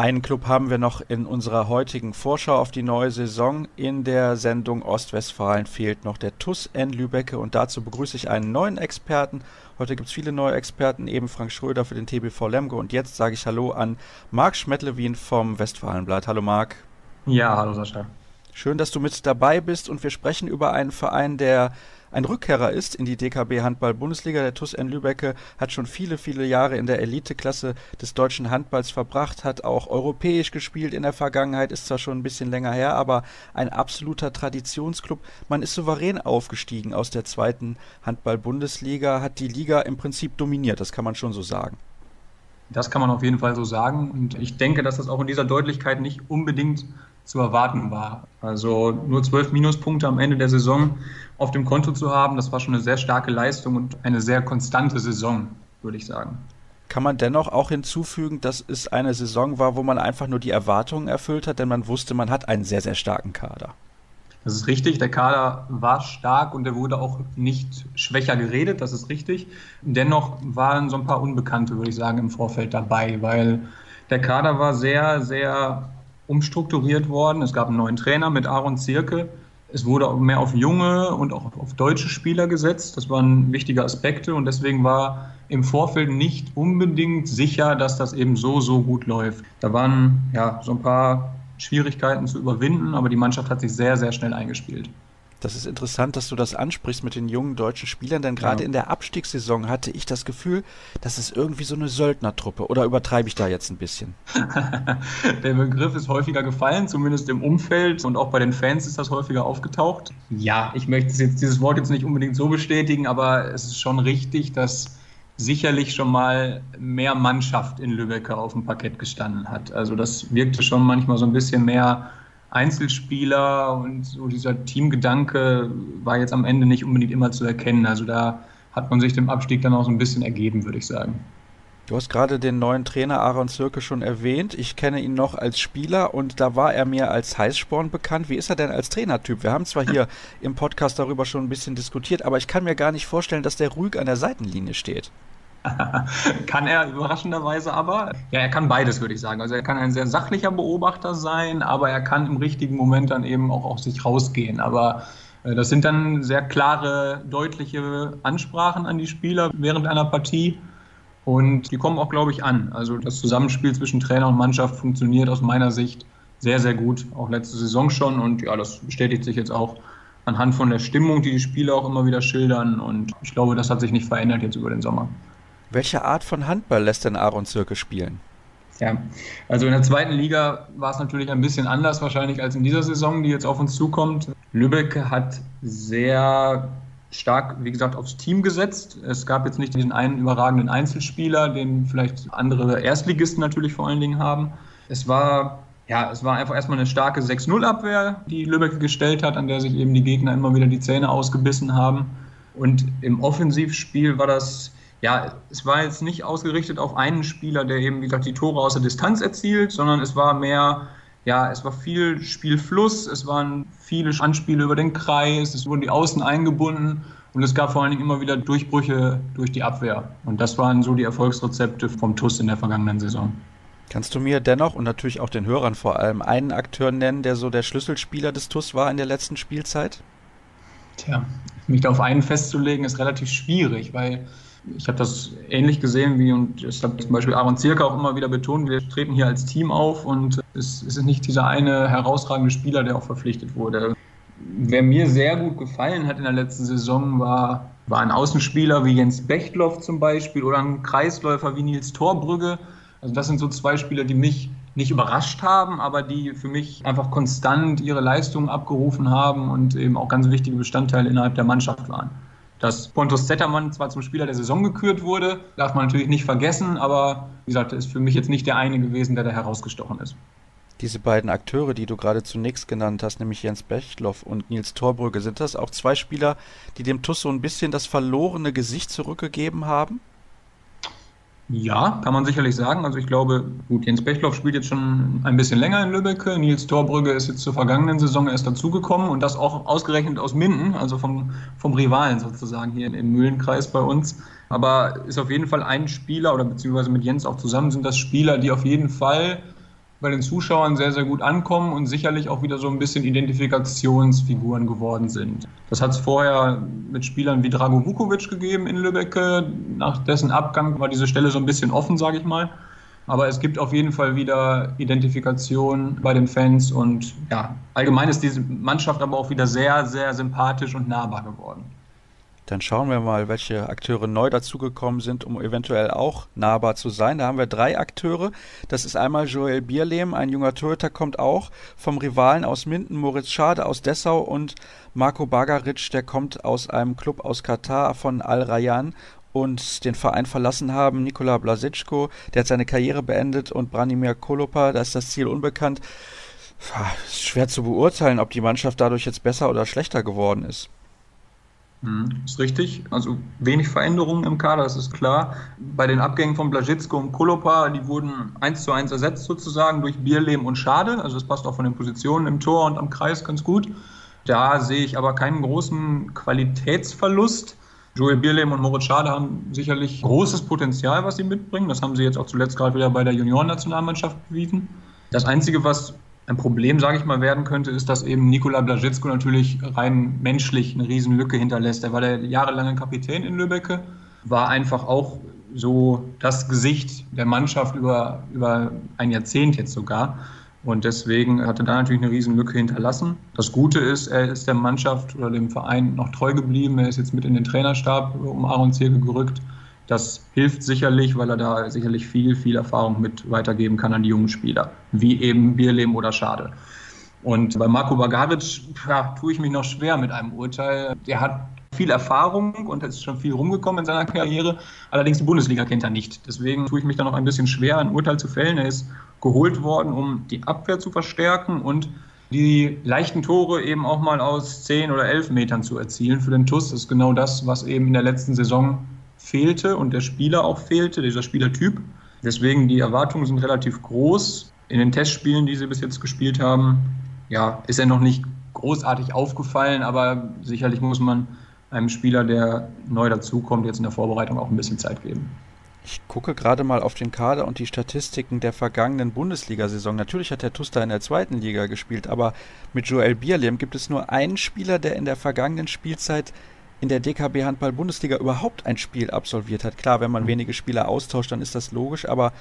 Einen Club haben wir noch in unserer heutigen Vorschau auf die neue Saison. In der Sendung Ostwestfalen fehlt noch der TUS N Lübecke und dazu begrüße ich einen neuen Experten. Heute gibt es viele neue Experten, eben Frank Schröder für den TBV Lemgo und jetzt sage ich Hallo an Marc Schmettlewin vom Westfalenblatt. Hallo Marc. Ja, hallo Sascha. Schön, dass du mit dabei bist und wir sprechen über einen Verein, der ein Rückkehrer ist in die DKB Handball-Bundesliga. Der TuS N Lübecke hat schon viele, viele Jahre in der Eliteklasse des deutschen Handballs verbracht, hat auch europäisch gespielt in der Vergangenheit, ist zwar schon ein bisschen länger her, aber ein absoluter Traditionsklub. Man ist souverän aufgestiegen aus der zweiten Handball-Bundesliga, hat die Liga im Prinzip dominiert, das kann man schon so sagen. Das kann man auf jeden Fall so sagen. Und ich denke, dass das auch in dieser Deutlichkeit nicht unbedingt zu erwarten war. Also nur zwölf Minuspunkte am Ende der Saison auf dem Konto zu haben, das war schon eine sehr starke Leistung und eine sehr konstante Saison, würde ich sagen. Kann man dennoch auch hinzufügen, dass es eine Saison war, wo man einfach nur die Erwartungen erfüllt hat, denn man wusste, man hat einen sehr, sehr starken Kader. Das ist richtig, der Kader war stark und er wurde auch nicht schwächer geredet, das ist richtig. Dennoch waren so ein paar Unbekannte, würde ich sagen, im Vorfeld dabei, weil der Kader war sehr, sehr umstrukturiert worden. Es gab einen neuen Trainer mit Aaron Zirke. Es wurde mehr auf junge und auch auf deutsche Spieler gesetzt. Das waren wichtige Aspekte und deswegen war im Vorfeld nicht unbedingt sicher, dass das eben so, so gut läuft. Da waren ja so ein paar Schwierigkeiten zu überwinden, aber die Mannschaft hat sich sehr, sehr schnell eingespielt. Das ist interessant, dass du das ansprichst mit den jungen deutschen Spielern, denn gerade ja. in der Abstiegssaison hatte ich das Gefühl, das ist irgendwie so eine Söldnertruppe. Oder übertreibe ich da jetzt ein bisschen? der Begriff ist häufiger gefallen, zumindest im Umfeld und auch bei den Fans ist das häufiger aufgetaucht. Ja, ich möchte jetzt, dieses Wort jetzt nicht unbedingt so bestätigen, aber es ist schon richtig, dass sicherlich schon mal mehr Mannschaft in Lübeck auf dem Parkett gestanden hat. Also das wirkte schon manchmal so ein bisschen mehr Einzelspieler und so dieser Teamgedanke war jetzt am Ende nicht unbedingt immer zu erkennen. Also da hat man sich dem Abstieg dann auch so ein bisschen ergeben, würde ich sagen. Du hast gerade den neuen Trainer Aaron Zirke schon erwähnt. Ich kenne ihn noch als Spieler und da war er mir als Heißsporn bekannt. Wie ist er denn als Trainertyp? Wir haben zwar hier im Podcast darüber schon ein bisschen diskutiert, aber ich kann mir gar nicht vorstellen, dass der ruhig an der Seitenlinie steht. kann er überraschenderweise aber. Ja, er kann beides, würde ich sagen. Also er kann ein sehr sachlicher Beobachter sein, aber er kann im richtigen Moment dann eben auch aus sich rausgehen. Aber äh, das sind dann sehr klare, deutliche Ansprachen an die Spieler während einer Partie. Und die kommen auch, glaube ich, an. Also das Zusammenspiel zwischen Trainer und Mannschaft funktioniert aus meiner Sicht sehr, sehr gut. Auch letzte Saison schon. Und ja, das bestätigt sich jetzt auch anhand von der Stimmung, die die Spieler auch immer wieder schildern. Und ich glaube, das hat sich nicht verändert jetzt über den Sommer. Welche Art von Handball lässt denn Aaron Zirke spielen? Ja, also in der zweiten Liga war es natürlich ein bisschen anders wahrscheinlich als in dieser Saison, die jetzt auf uns zukommt. Lübeck hat sehr stark, wie gesagt, aufs Team gesetzt. Es gab jetzt nicht diesen einen überragenden Einzelspieler, den vielleicht andere Erstligisten natürlich vor allen Dingen haben. Es war ja, es war einfach erstmal eine starke 6-0-Abwehr, die Lübeck gestellt hat, an der sich eben die Gegner immer wieder die Zähne ausgebissen haben. Und im Offensivspiel war das ja, es war jetzt nicht ausgerichtet auf einen Spieler, der eben, wie gesagt, die Tore aus der Distanz erzielt, sondern es war mehr, ja, es war viel Spielfluss, es waren viele Anspiele über den Kreis, es wurden die Außen eingebunden und es gab vor allen Dingen immer wieder Durchbrüche durch die Abwehr. Und das waren so die Erfolgsrezepte vom TUS in der vergangenen Saison. Kannst du mir dennoch und natürlich auch den Hörern vor allem einen Akteur nennen, der so der Schlüsselspieler des TUS war in der letzten Spielzeit? Tja, mich da auf einen festzulegen, ist relativ schwierig, weil ich habe das ähnlich gesehen wie, und ich habe zum Beispiel Aaron Zirka auch immer wieder betont, wir treten hier als Team auf und es, es ist nicht dieser eine herausragende Spieler, der auch verpflichtet wurde. Wer mir sehr gut gefallen hat in der letzten Saison, war, war ein Außenspieler wie Jens Bechtloff zum Beispiel oder ein Kreisläufer wie Nils Torbrügge. Also das sind so zwei Spieler, die mich nicht überrascht haben, aber die für mich einfach konstant ihre Leistungen abgerufen haben und eben auch ganz wichtige Bestandteile innerhalb der Mannschaft waren. Dass Pontus Zettermann zwar zum Spieler der Saison gekürt wurde, darf man natürlich nicht vergessen, aber wie gesagt, ist für mich jetzt nicht der eine gewesen, der da herausgestochen ist. Diese beiden Akteure, die du gerade zunächst genannt hast, nämlich Jens Bechtloff und Nils Torbrügge, sind das auch zwei Spieler, die dem TUS so ein bisschen das verlorene Gesicht zurückgegeben haben? Ja, kann man sicherlich sagen. Also ich glaube, gut, Jens Bechtloff spielt jetzt schon ein bisschen länger in Lübeck. Nils Torbrügge ist jetzt zur vergangenen Saison erst dazugekommen und das auch ausgerechnet aus Minden, also vom, vom Rivalen sozusagen hier im Mühlenkreis bei uns. Aber ist auf jeden Fall ein Spieler oder beziehungsweise mit Jens auch zusammen sind das Spieler, die auf jeden Fall bei den Zuschauern sehr, sehr gut ankommen und sicherlich auch wieder so ein bisschen Identifikationsfiguren geworden sind. Das hat es vorher mit Spielern wie Drago Vukovic gegeben in Lübeck. Nach dessen Abgang war diese Stelle so ein bisschen offen, sage ich mal. Aber es gibt auf jeden Fall wieder Identifikation bei den Fans und ja, allgemein ist diese Mannschaft aber auch wieder sehr, sehr sympathisch und nahbar geworden. Dann schauen wir mal, welche Akteure neu dazugekommen sind, um eventuell auch nahbar zu sein. Da haben wir drei Akteure. Das ist einmal Joel Bierlehm, ein junger Torhüter, kommt auch vom Rivalen aus Minden, Moritz Schade aus Dessau und Marco Bagaric, der kommt aus einem Club aus Katar von Al Rayyan und den Verein verlassen haben. Nikola Blasitschko, der hat seine Karriere beendet und Branimir Kolopa, da ist das Ziel unbekannt. Schwer zu beurteilen, ob die Mannschaft dadurch jetzt besser oder schlechter geworden ist. Mhm, ist richtig. Also wenig Veränderungen im Kader, das ist klar. Bei den Abgängen von Blaschitsko und Kolopa, die wurden eins zu eins ersetzt sozusagen durch Bierlehm und Schade. Also das passt auch von den Positionen im Tor und am Kreis ganz gut. Da sehe ich aber keinen großen Qualitätsverlust. Joel Bierlehm und Moritz Schade haben sicherlich großes Potenzial, was sie mitbringen. Das haben sie jetzt auch zuletzt gerade wieder bei der Juniorennationalmannschaft bewiesen. Das Einzige, was ein Problem, sage ich mal, werden könnte, ist, dass eben Nikola Blazitsko natürlich rein menschlich eine Riesenlücke hinterlässt. Er war der jahrelange Kapitän in Lübbecke, war einfach auch so das Gesicht der Mannschaft über, über ein Jahrzehnt jetzt sogar. Und deswegen hat er da natürlich eine Riesenlücke hinterlassen. Das Gute ist, er ist der Mannschaft oder dem Verein noch treu geblieben. Er ist jetzt mit in den Trainerstab um Aaron Zirke gerückt. Das hilft sicherlich, weil er da sicherlich viel, viel Erfahrung mit weitergeben kann an die jungen Spieler, wie eben Bierlehm oder Schade. Und bei Marco Bagaric ja, tue ich mich noch schwer mit einem Urteil. Der hat viel Erfahrung und ist schon viel rumgekommen in seiner Karriere. Allerdings die Bundesliga kennt er nicht. Deswegen tue ich mich da noch ein bisschen schwer, ein Urteil zu fällen. Er ist geholt worden, um die Abwehr zu verstärken und die leichten Tore eben auch mal aus 10 oder 11 Metern zu erzielen für den TUS. Das ist genau das, was eben in der letzten Saison fehlte und der Spieler auch fehlte, dieser Spielertyp. Deswegen die Erwartungen sind relativ groß. In den Testspielen, die sie bis jetzt gespielt haben, ja, ist er noch nicht großartig aufgefallen, aber sicherlich muss man einem Spieler, der neu dazukommt, jetzt in der Vorbereitung auch ein bisschen Zeit geben. Ich gucke gerade mal auf den Kader und die Statistiken der vergangenen Bundesliga-Saison. Natürlich hat der Tuster in der zweiten Liga gespielt, aber mit Joel Bierlehm gibt es nur einen Spieler, der in der vergangenen Spielzeit in der DKB Handball Bundesliga überhaupt ein Spiel absolviert hat. Klar, wenn man mhm. wenige Spieler austauscht, dann ist das logisch, aber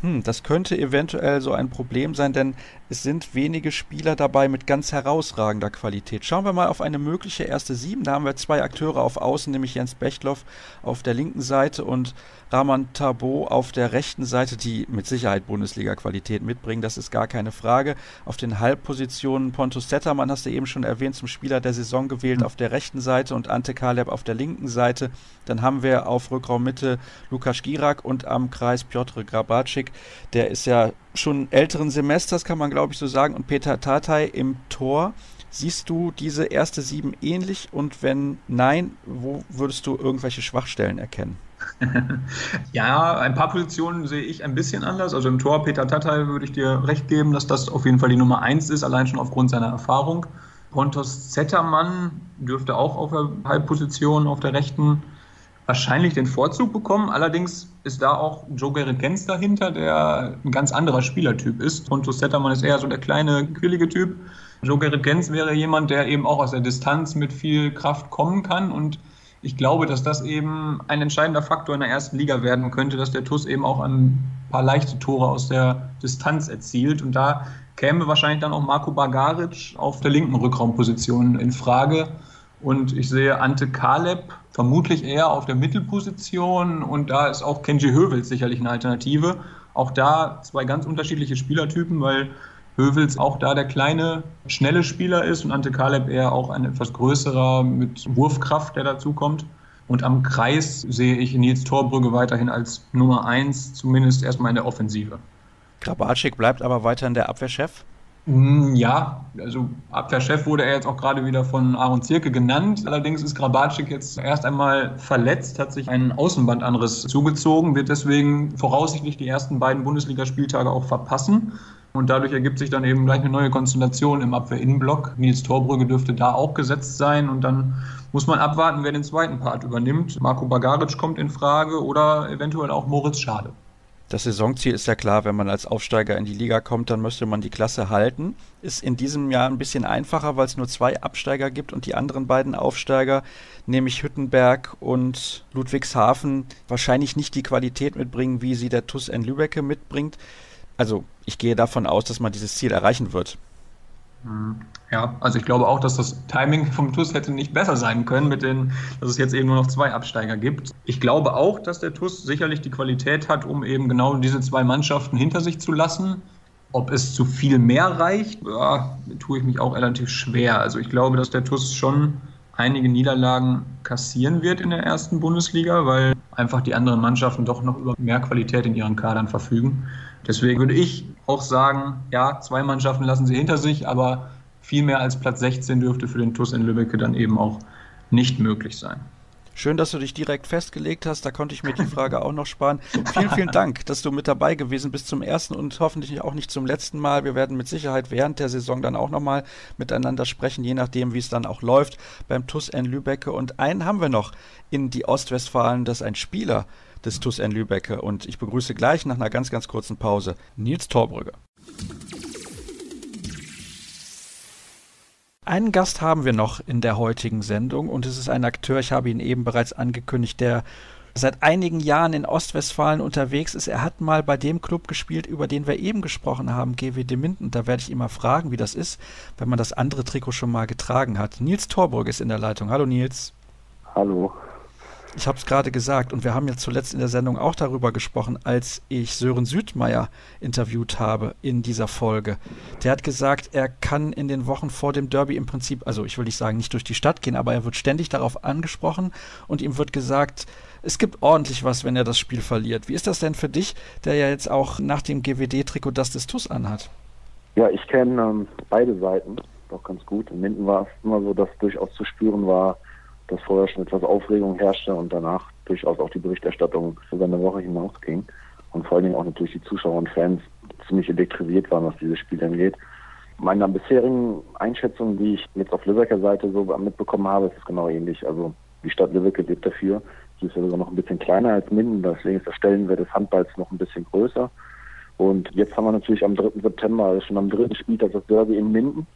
hm, das könnte eventuell so ein Problem sein, denn es sind wenige Spieler dabei mit ganz herausragender Qualität. Schauen wir mal auf eine mögliche erste Sieben. Da haben wir zwei Akteure auf Außen, nämlich Jens Bechtloff auf der linken Seite und Raman Tabo auf der rechten Seite, die mit Sicherheit Bundesliga-Qualität mitbringen, das ist gar keine Frage. Auf den Halbpositionen Pontus Zettermann hast du eben schon erwähnt, zum Spieler der Saison gewählt mhm. auf der rechten Seite und Ante Kaleb auf der linken Seite. Dann haben wir auf Rückraummitte Lukas Girak und am Kreis Piotr Grabacik. Der ist ja schon älteren Semesters, kann man glaube ich so sagen, und Peter Tatay im Tor. Siehst du diese erste Sieben ähnlich und wenn nein, wo würdest du irgendwelche Schwachstellen erkennen? ja, ein paar Positionen sehe ich ein bisschen anders. Also im Tor Peter Tatay würde ich dir recht geben, dass das auf jeden Fall die Nummer eins ist, allein schon aufgrund seiner Erfahrung. Pontus Zettermann dürfte auch auf der Halbposition auf der rechten wahrscheinlich den Vorzug bekommen. Allerdings ist da auch Joe Gerrit Gens dahinter, der ein ganz anderer Spielertyp ist. Pontus Zettermann ist eher so der kleine, quirlige Typ Joe Gerrit Gens wäre jemand, der eben auch aus der Distanz mit viel Kraft kommen kann und ich glaube, dass das eben ein entscheidender Faktor in der ersten Liga werden könnte, dass der TUS eben auch ein paar leichte Tore aus der Distanz erzielt. Und da käme wahrscheinlich dann auch Marco Bagaric auf der linken Rückraumposition in Frage. Und ich sehe Ante Kaleb vermutlich eher auf der Mittelposition. Und da ist auch Kenji Hövel sicherlich eine Alternative. Auch da zwei ganz unterschiedliche Spielertypen, weil Hövels auch da der kleine, schnelle Spieler ist und Ante Kaleb eher auch ein etwas größerer mit Wurfkraft, der dazu kommt. Und am Kreis sehe ich Nils Torbrügge weiterhin als Nummer eins, zumindest erstmal in der Offensive. Grabatschik bleibt aber weiterhin der Abwehrchef? Hm, ja, also Abwehrchef wurde er jetzt auch gerade wieder von Aaron Zirke genannt. Allerdings ist Grabatschik jetzt erst einmal verletzt, hat sich einen Außenbandanriss zugezogen, wird deswegen voraussichtlich die ersten beiden Bundesligaspieltage auch verpassen. Und dadurch ergibt sich dann eben gleich eine neue Konstellation im Abwehr-Innenblock. Nils Torbrügge dürfte da auch gesetzt sein. Und dann muss man abwarten, wer den zweiten Part übernimmt. Marco Bagaric kommt in Frage oder eventuell auch Moritz Schade. Das Saisonziel ist ja klar, wenn man als Aufsteiger in die Liga kommt, dann müsste man die Klasse halten. Ist in diesem Jahr ein bisschen einfacher, weil es nur zwei Absteiger gibt und die anderen beiden Aufsteiger, nämlich Hüttenberg und Ludwigshafen, wahrscheinlich nicht die Qualität mitbringen, wie sie der TUS N Lübecke mitbringt also ich gehe davon aus, dass man dieses Ziel erreichen wird. Ja, also ich glaube auch, dass das Timing vom TUS hätte nicht besser sein können, mit den, dass es jetzt eben nur noch zwei Absteiger gibt. Ich glaube auch, dass der TUS sicherlich die Qualität hat, um eben genau diese zwei Mannschaften hinter sich zu lassen. Ob es zu viel mehr reicht, ja, tue ich mich auch relativ schwer. Also ich glaube, dass der TUS schon einige Niederlagen kassieren wird in der ersten Bundesliga, weil einfach die anderen Mannschaften doch noch über mehr Qualität in ihren Kadern verfügen. Deswegen würde ich auch sagen, ja, zwei Mannschaften lassen sie hinter sich, aber viel mehr als Platz 16 dürfte für den TUS in Lübeck dann eben auch nicht möglich sein. Schön, dass du dich direkt festgelegt hast. Da konnte ich mir die Frage auch noch sparen. Vielen, vielen Dank, dass du mit dabei gewesen bist zum ersten und hoffentlich auch nicht zum letzten Mal. Wir werden mit Sicherheit während der Saison dann auch nochmal miteinander sprechen, je nachdem, wie es dann auch läuft beim TUS N Lübecke. Und einen haben wir noch in die Ostwestfalen, das ist ein Spieler des TUS N Lübecke. Und ich begrüße gleich nach einer ganz, ganz kurzen Pause Nils Torbrügge. Einen Gast haben wir noch in der heutigen Sendung und es ist ein Akteur, ich habe ihn eben bereits angekündigt, der seit einigen Jahren in Ostwestfalen unterwegs ist. Er hat mal bei dem Club gespielt, über den wir eben gesprochen haben, GWD Minden. Da werde ich immer fragen, wie das ist, wenn man das andere Trikot schon mal getragen hat. Nils Torburg ist in der Leitung. Hallo Nils. Hallo. Ich habe es gerade gesagt und wir haben ja zuletzt in der Sendung auch darüber gesprochen, als ich Sören Südmeier interviewt habe in dieser Folge. Der hat gesagt, er kann in den Wochen vor dem Derby im Prinzip, also ich will nicht sagen, nicht durch die Stadt gehen, aber er wird ständig darauf angesprochen und ihm wird gesagt, es gibt ordentlich was, wenn er das Spiel verliert. Wie ist das denn für dich, der ja jetzt auch nach dem GWD-Trikot das des TUS anhat? Ja, ich kenne ähm, beide Seiten doch ganz gut. In Minden war es immer so, dass durchaus zu spüren war, dass vorher schon etwas Aufregung herrschte und danach durchaus auch die Berichterstattung über eine Woche hinausging und vor allen Dingen auch natürlich die Zuschauer und Fans ziemlich elektrisiert waren, was dieses Spiel angeht. Meiner bisherigen Einschätzung, die ich jetzt auf Lübecker Seite so mitbekommen habe, ist es genau ähnlich. Also die Stadt Lübeck lebt dafür. Sie ist ja sogar noch ein bisschen kleiner als Minden, deswegen ist der Stellenwert des Handballs noch ein bisschen größer. Und jetzt haben wir natürlich am 3. September, also schon am dritten Spieltag das Derby in Minden.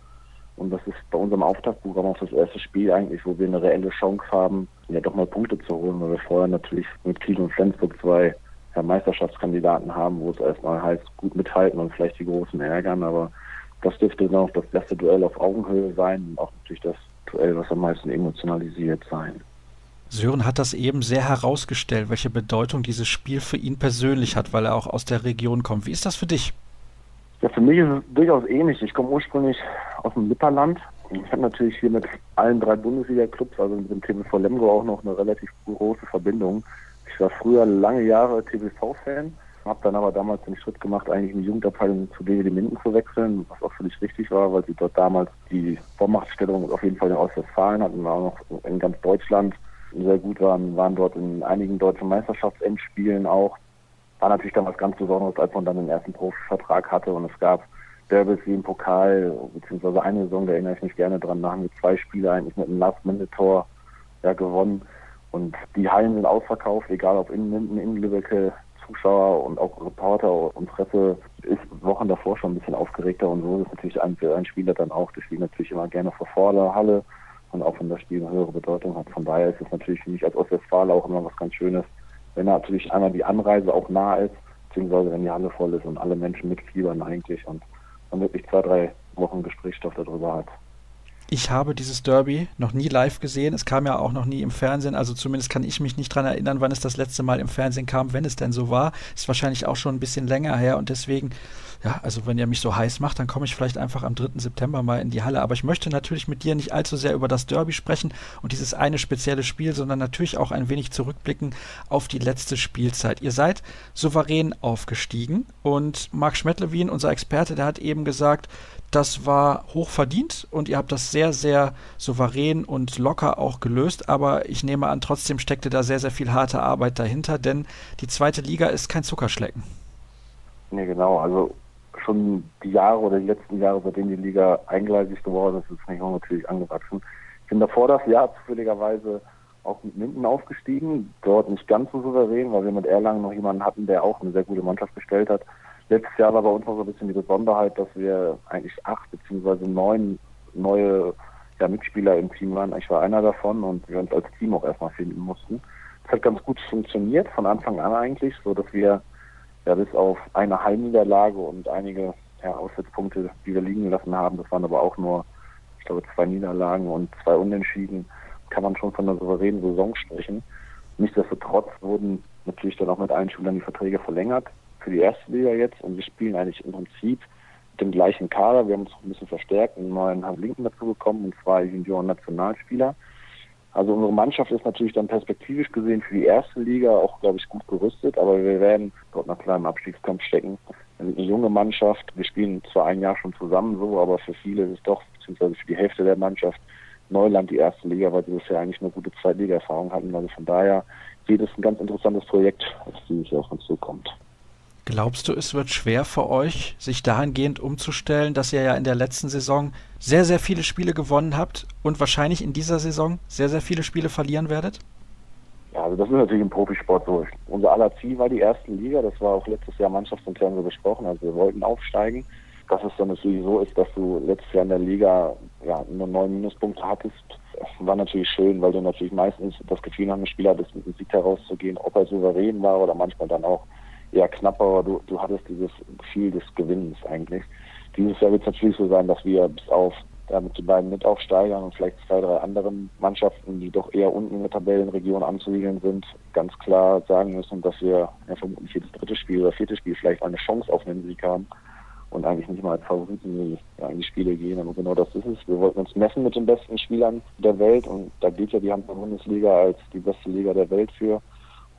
Und das ist bei unserem Auftaktprogramm auch das erste Spiel eigentlich, wo wir eine reelle Chance haben, ja doch mal Punkte zu holen, weil wir vorher natürlich mit Kiel und Flensburg zwei ja, Meisterschaftskandidaten haben, wo es erstmal heißt, gut mithalten und vielleicht die Großen ärgern, aber das dürfte dann auch das erste Duell auf Augenhöhe sein und auch natürlich das Duell, was am meisten emotionalisiert sein. Sören hat das eben sehr herausgestellt, welche Bedeutung dieses Spiel für ihn persönlich hat, weil er auch aus der Region kommt. Wie ist das für dich? Ja, für mich ist es durchaus ähnlich. Ich komme ursprünglich aus dem Lipperland. Ich habe natürlich hier mit allen drei Bundesliga-Clubs, also mit dem TVV Lemgo auch noch eine relativ große Verbindung. Ich war früher lange Jahre TVV-Fan, habe dann aber damals den Schritt gemacht, eigentlich in die Jugendabteilung zu DWD Minden zu wechseln, was auch völlig richtig war, weil sie dort damals die Vormachtstellung auf jeden Fall in Ostwestfalen hatten, auch noch in ganz Deutschland sehr gut waren, waren dort in einigen deutschen Meisterschaftsendspielen auch war natürlich dann was ganz Besonderes, als man dann den ersten Profivertrag hatte und es gab Derbys wie im Pokal, beziehungsweise eine Saison, da erinnere ich mich gerne dran, da haben wir zwei Spiele eigentlich mit einem Last-Minute-Tor ja, gewonnen und die Hallen sind ausverkauft, egal ob in Minden, in Lübeck, Zuschauer und auch Reporter und Presse ist Wochen davor schon ein bisschen aufgeregter und so ist natürlich ein, ein Spieler dann auch. Der spielt natürlich immer gerne vor vor Halle und auch wenn das Spiel eine höhere Bedeutung hat. Von daher ist es natürlich für mich als Ostwestfalen auch immer was ganz Schönes, wenn natürlich einmal die Anreise auch nah ist, beziehungsweise wenn die Halle voll ist und alle Menschen mitfiebern eigentlich und man wirklich zwei, drei Wochen Gesprächsstoff darüber hat. Ich habe dieses Derby noch nie live gesehen. Es kam ja auch noch nie im Fernsehen. Also zumindest kann ich mich nicht dran erinnern, wann es das letzte Mal im Fernsehen kam, wenn es denn so war. Ist wahrscheinlich auch schon ein bisschen länger her und deswegen ja, also wenn ihr mich so heiß macht, dann komme ich vielleicht einfach am 3. September mal in die Halle. Aber ich möchte natürlich mit dir nicht allzu sehr über das Derby sprechen und dieses eine spezielle Spiel, sondern natürlich auch ein wenig zurückblicken auf die letzte Spielzeit. Ihr seid souverän aufgestiegen und Marc Schmettlewin, unser Experte, der hat eben gesagt, das war hoch verdient und ihr habt das sehr, sehr souverän und locker auch gelöst. Aber ich nehme an, trotzdem steckte da sehr, sehr viel harte Arbeit dahinter, denn die zweite Liga ist kein Zuckerschlecken. Nee, genau. Also schon die Jahre oder die letzten Jahre, seitdem die Liga eingleisig geworden ist, ist Nihon natürlich angewachsen. Ich bin davor das Jahr zufälligerweise auch mit Minden aufgestiegen, dort nicht ganz so souverän, weil wir mit Erlangen noch jemanden hatten, der auch eine sehr gute Mannschaft gestellt hat. Letztes Jahr war bei uns noch so ein bisschen die Besonderheit, dass wir eigentlich acht beziehungsweise neun neue ja, Mitspieler im Team waren. Ich war einer davon und wir uns als Team auch erstmal finden mussten. Es hat ganz gut funktioniert, von Anfang an eigentlich, so dass wir ja, bis auf eine Heimniederlage und einige ja, Auswärtspunkte, die wir liegen lassen haben, das waren aber auch nur, ich glaube, zwei Niederlagen und zwei Unentschieden, kann man schon von einer souveränen Saison sprechen. Nichtsdestotrotz wurden natürlich dann auch mit allen Schülern die Verträge verlängert für die erste Liga jetzt und wir spielen eigentlich im Prinzip mit dem gleichen Kader. Wir haben uns ein bisschen verstärkt, einen neuen Linken dazu bekommen und zwei Junioren-Nationalspieler. Also unsere Mannschaft ist natürlich dann perspektivisch gesehen für die erste Liga auch, glaube ich, gut gerüstet, aber wir werden dort nach kleinem Abstiegskampf stecken. Eine junge Mannschaft. Wir spielen zwar ein Jahr schon zusammen so, aber für viele ist es doch, beziehungsweise für die Hälfte der Mannschaft, Neuland die erste Liga, weil sie bisher eigentlich eine gute Zweitliga-Erfahrung hatten. Also von daher geht es ein ganz interessantes Projekt, das dieses Jahr auf uns zukommt. Glaubst du, es wird schwer für euch, sich dahingehend umzustellen, dass ihr ja in der letzten Saison sehr, sehr viele Spiele gewonnen habt und wahrscheinlich in dieser Saison sehr, sehr viele Spiele verlieren werdet? Ja, also das ist natürlich im Profisport so. Unser aller Ziel war die erste Liga. Das war auch letztes Jahr mannschaftsintern so besprochen. Also wir wollten aufsteigen. Dass es dann natürlich so ist, dass du letztes Jahr in der Liga ja, nur neun Minuspunkte hattest, war natürlich schön, weil du natürlich meistens das Gefühl nach dem Spieler hattest, mit dem Sieg herauszugehen, ob er souverän war oder manchmal dann auch eher knapper, aber du, du hattest dieses Gefühl des Gewinnens eigentlich. Dieses Jahr wird es natürlich so sein, dass wir bis auf ja, mit den beiden Mitaufsteigern und vielleicht zwei, drei anderen Mannschaften, die doch eher unten in der Tabellenregion anzusiedeln sind, ganz klar sagen müssen, dass wir ja, vermutlich jedes dritte Spiel oder vierte Spiel vielleicht eine Chance auf einen Sieg haben und eigentlich nicht mal als Favoriten ja, in die Spiele gehen. Aber genau das ist es. Wir wollten uns messen mit den besten Spielern der Welt und da gilt ja die Hamburger Bundesliga als die beste Liga der Welt für.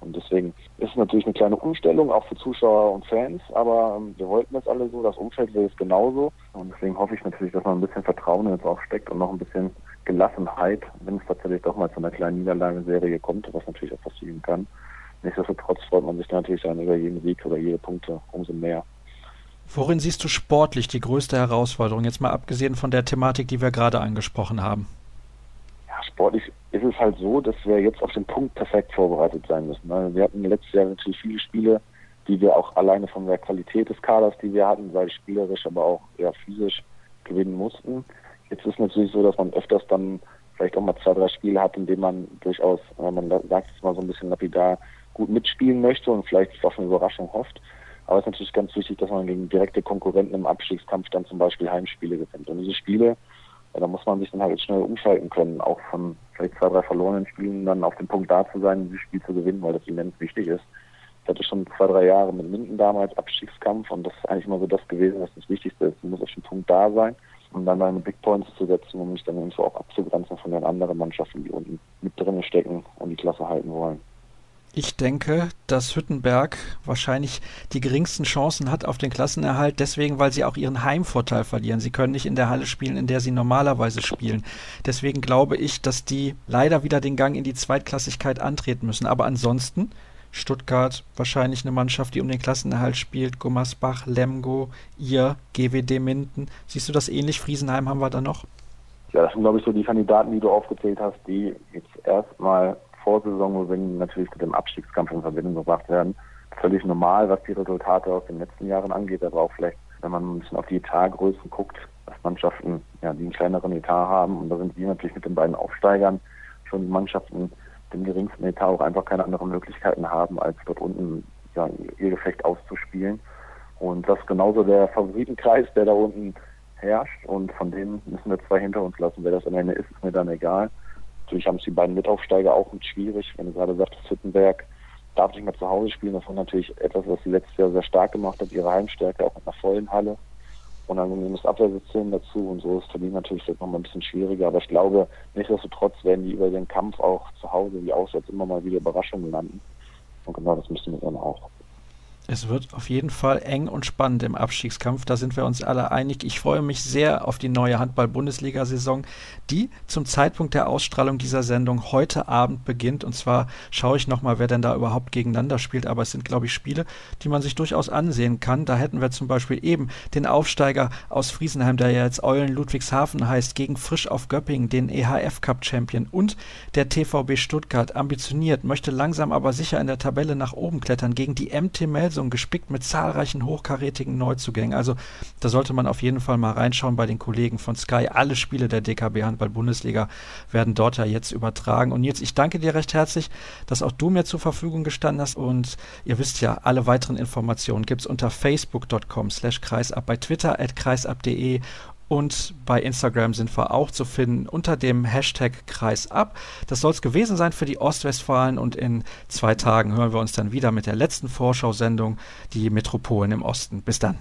Und deswegen ist es natürlich eine kleine Umstellung, auch für Zuschauer und Fans, aber ähm, wir wollten das alle so, das Umfeld will es genauso. Und deswegen hoffe ich natürlich, dass man ein bisschen Vertrauen jetzt aufsteckt und noch ein bisschen Gelassenheit, wenn es tatsächlich doch mal zu einer kleinen Niederlagenserie kommt, was natürlich auch passieren kann. Nichtsdestotrotz freut man sich natürlich dann über jeden Sieg oder jede Punkte umso mehr. Worin siehst du sportlich die größte Herausforderung, jetzt mal abgesehen von der Thematik, die wir gerade angesprochen haben? Sportlich ist es halt so, dass wir jetzt auf den Punkt perfekt vorbereitet sein müssen. Also wir hatten letztes Jahr natürlich viele Spiele, die wir auch alleine von der Qualität des Kaders, die wir hatten, sei spielerisch, aber auch eher physisch gewinnen mussten. Jetzt ist es natürlich so, dass man öfters dann vielleicht auch mal zwei, drei Spiele hat, in denen man durchaus, man sagt es mal so ein bisschen lapidar, gut mitspielen möchte und vielleicht auf eine Überraschung hofft. Aber es ist natürlich ganz wichtig, dass man gegen direkte Konkurrenten im Abstiegskampf dann zum Beispiel Heimspiele gewinnt. Und diese Spiele ja, da muss man sich dann halt schnell umschalten können, auch von vielleicht zwei, drei verlorenen Spielen dann auf dem Punkt da zu sein, dieses Spiel zu gewinnen, weil das immens wichtig ist. Ich hatte schon zwei, drei Jahre mit Minden damals Abstiegskampf und das ist eigentlich immer so das gewesen, was das Wichtigste ist. Du musst auf dem Punkt da sein, um dann deine Big Points zu setzen, um mich dann irgendwo auch abzugrenzen von den anderen Mannschaften, die unten mit drinnen stecken und die Klasse halten wollen. Ich denke, dass Hüttenberg wahrscheinlich die geringsten Chancen hat auf den Klassenerhalt, deswegen, weil sie auch ihren Heimvorteil verlieren. Sie können nicht in der Halle spielen, in der sie normalerweise spielen. Deswegen glaube ich, dass die leider wieder den Gang in die Zweitklassigkeit antreten müssen. Aber ansonsten Stuttgart wahrscheinlich eine Mannschaft, die um den Klassenerhalt spielt. Gummersbach, Lemgo, ihr, GWD Minden. Siehst du das ähnlich? Friesenheim haben wir da noch? Ja, das sind, glaube ich, so die Kandidaten, die du aufgezählt hast, die jetzt erstmal Vorsaison, wenn natürlich mit dem Abstiegskampf in Verbindung gebracht werden. völlig normal, was die Resultate aus den letzten Jahren angeht, aber auch vielleicht, wenn man ein bisschen auf die Etatgrößen guckt, dass Mannschaften, ja, die einen kleineren Etat haben, und da sind wir natürlich mit den beiden Aufsteigern schon Mannschaften, dem geringsten Etat auch einfach keine anderen Möglichkeiten haben, als dort unten ja, ihr Gefecht auszuspielen. Und das ist genauso der Favoritenkreis, der da unten herrscht. Und von denen müssen wir zwei hinter uns lassen. Wer das am Ende ist, ist mir dann egal. Natürlich haben es die beiden Mitaufsteiger auch nicht schwierig. Wenn du gerade sagtest, Hüttenberg darf nicht mehr zu Hause spielen. Das war natürlich etwas, was sie letztes Jahr sehr stark gemacht hat. Ihre Heimstärke auch mit einer vollen Halle. Und dann das Abwehrsystem dazu. Und so ist Berlin natürlich jetzt noch mal ein bisschen schwieriger. Aber ich glaube, nichtsdestotrotz werden die über den Kampf auch zu Hause wie auswärts immer mal wieder Überraschungen landen. Und genau das müssen wir dann auch. Es wird auf jeden Fall eng und spannend im Abstiegskampf. Da sind wir uns alle einig. Ich freue mich sehr auf die neue Handball-Bundesliga-Saison, die zum Zeitpunkt der Ausstrahlung dieser Sendung heute Abend beginnt. Und zwar schaue ich nochmal, wer denn da überhaupt gegeneinander spielt. Aber es sind, glaube ich, Spiele, die man sich durchaus ansehen kann. Da hätten wir zum Beispiel eben den Aufsteiger aus Friesenheim, der ja jetzt Eulen Ludwigshafen heißt, gegen Frisch auf Göppingen, den EHF Cup Champion. Und der TVB Stuttgart, ambitioniert, möchte langsam aber sicher in der Tabelle nach oben klettern gegen die MT Melsung Lesung gespickt mit zahlreichen hochkarätigen Neuzugängen. Also da sollte man auf jeden Fall mal reinschauen bei den Kollegen von Sky. Alle Spiele der DKB Handball Bundesliga werden dort ja jetzt übertragen. Und jetzt, ich danke dir recht herzlich, dass auch du mir zur Verfügung gestanden hast. Und ihr wisst ja, alle weiteren Informationen gibt es unter facebook.com slash kreisab, bei Twitter at kreisab.de und bei Instagram sind wir auch zu finden unter dem Hashtag Kreisab. Das soll es gewesen sein für die Ostwestfalen und in zwei Tagen hören wir uns dann wieder mit der letzten Vorschau-Sendung, die Metropolen im Osten. Bis dann.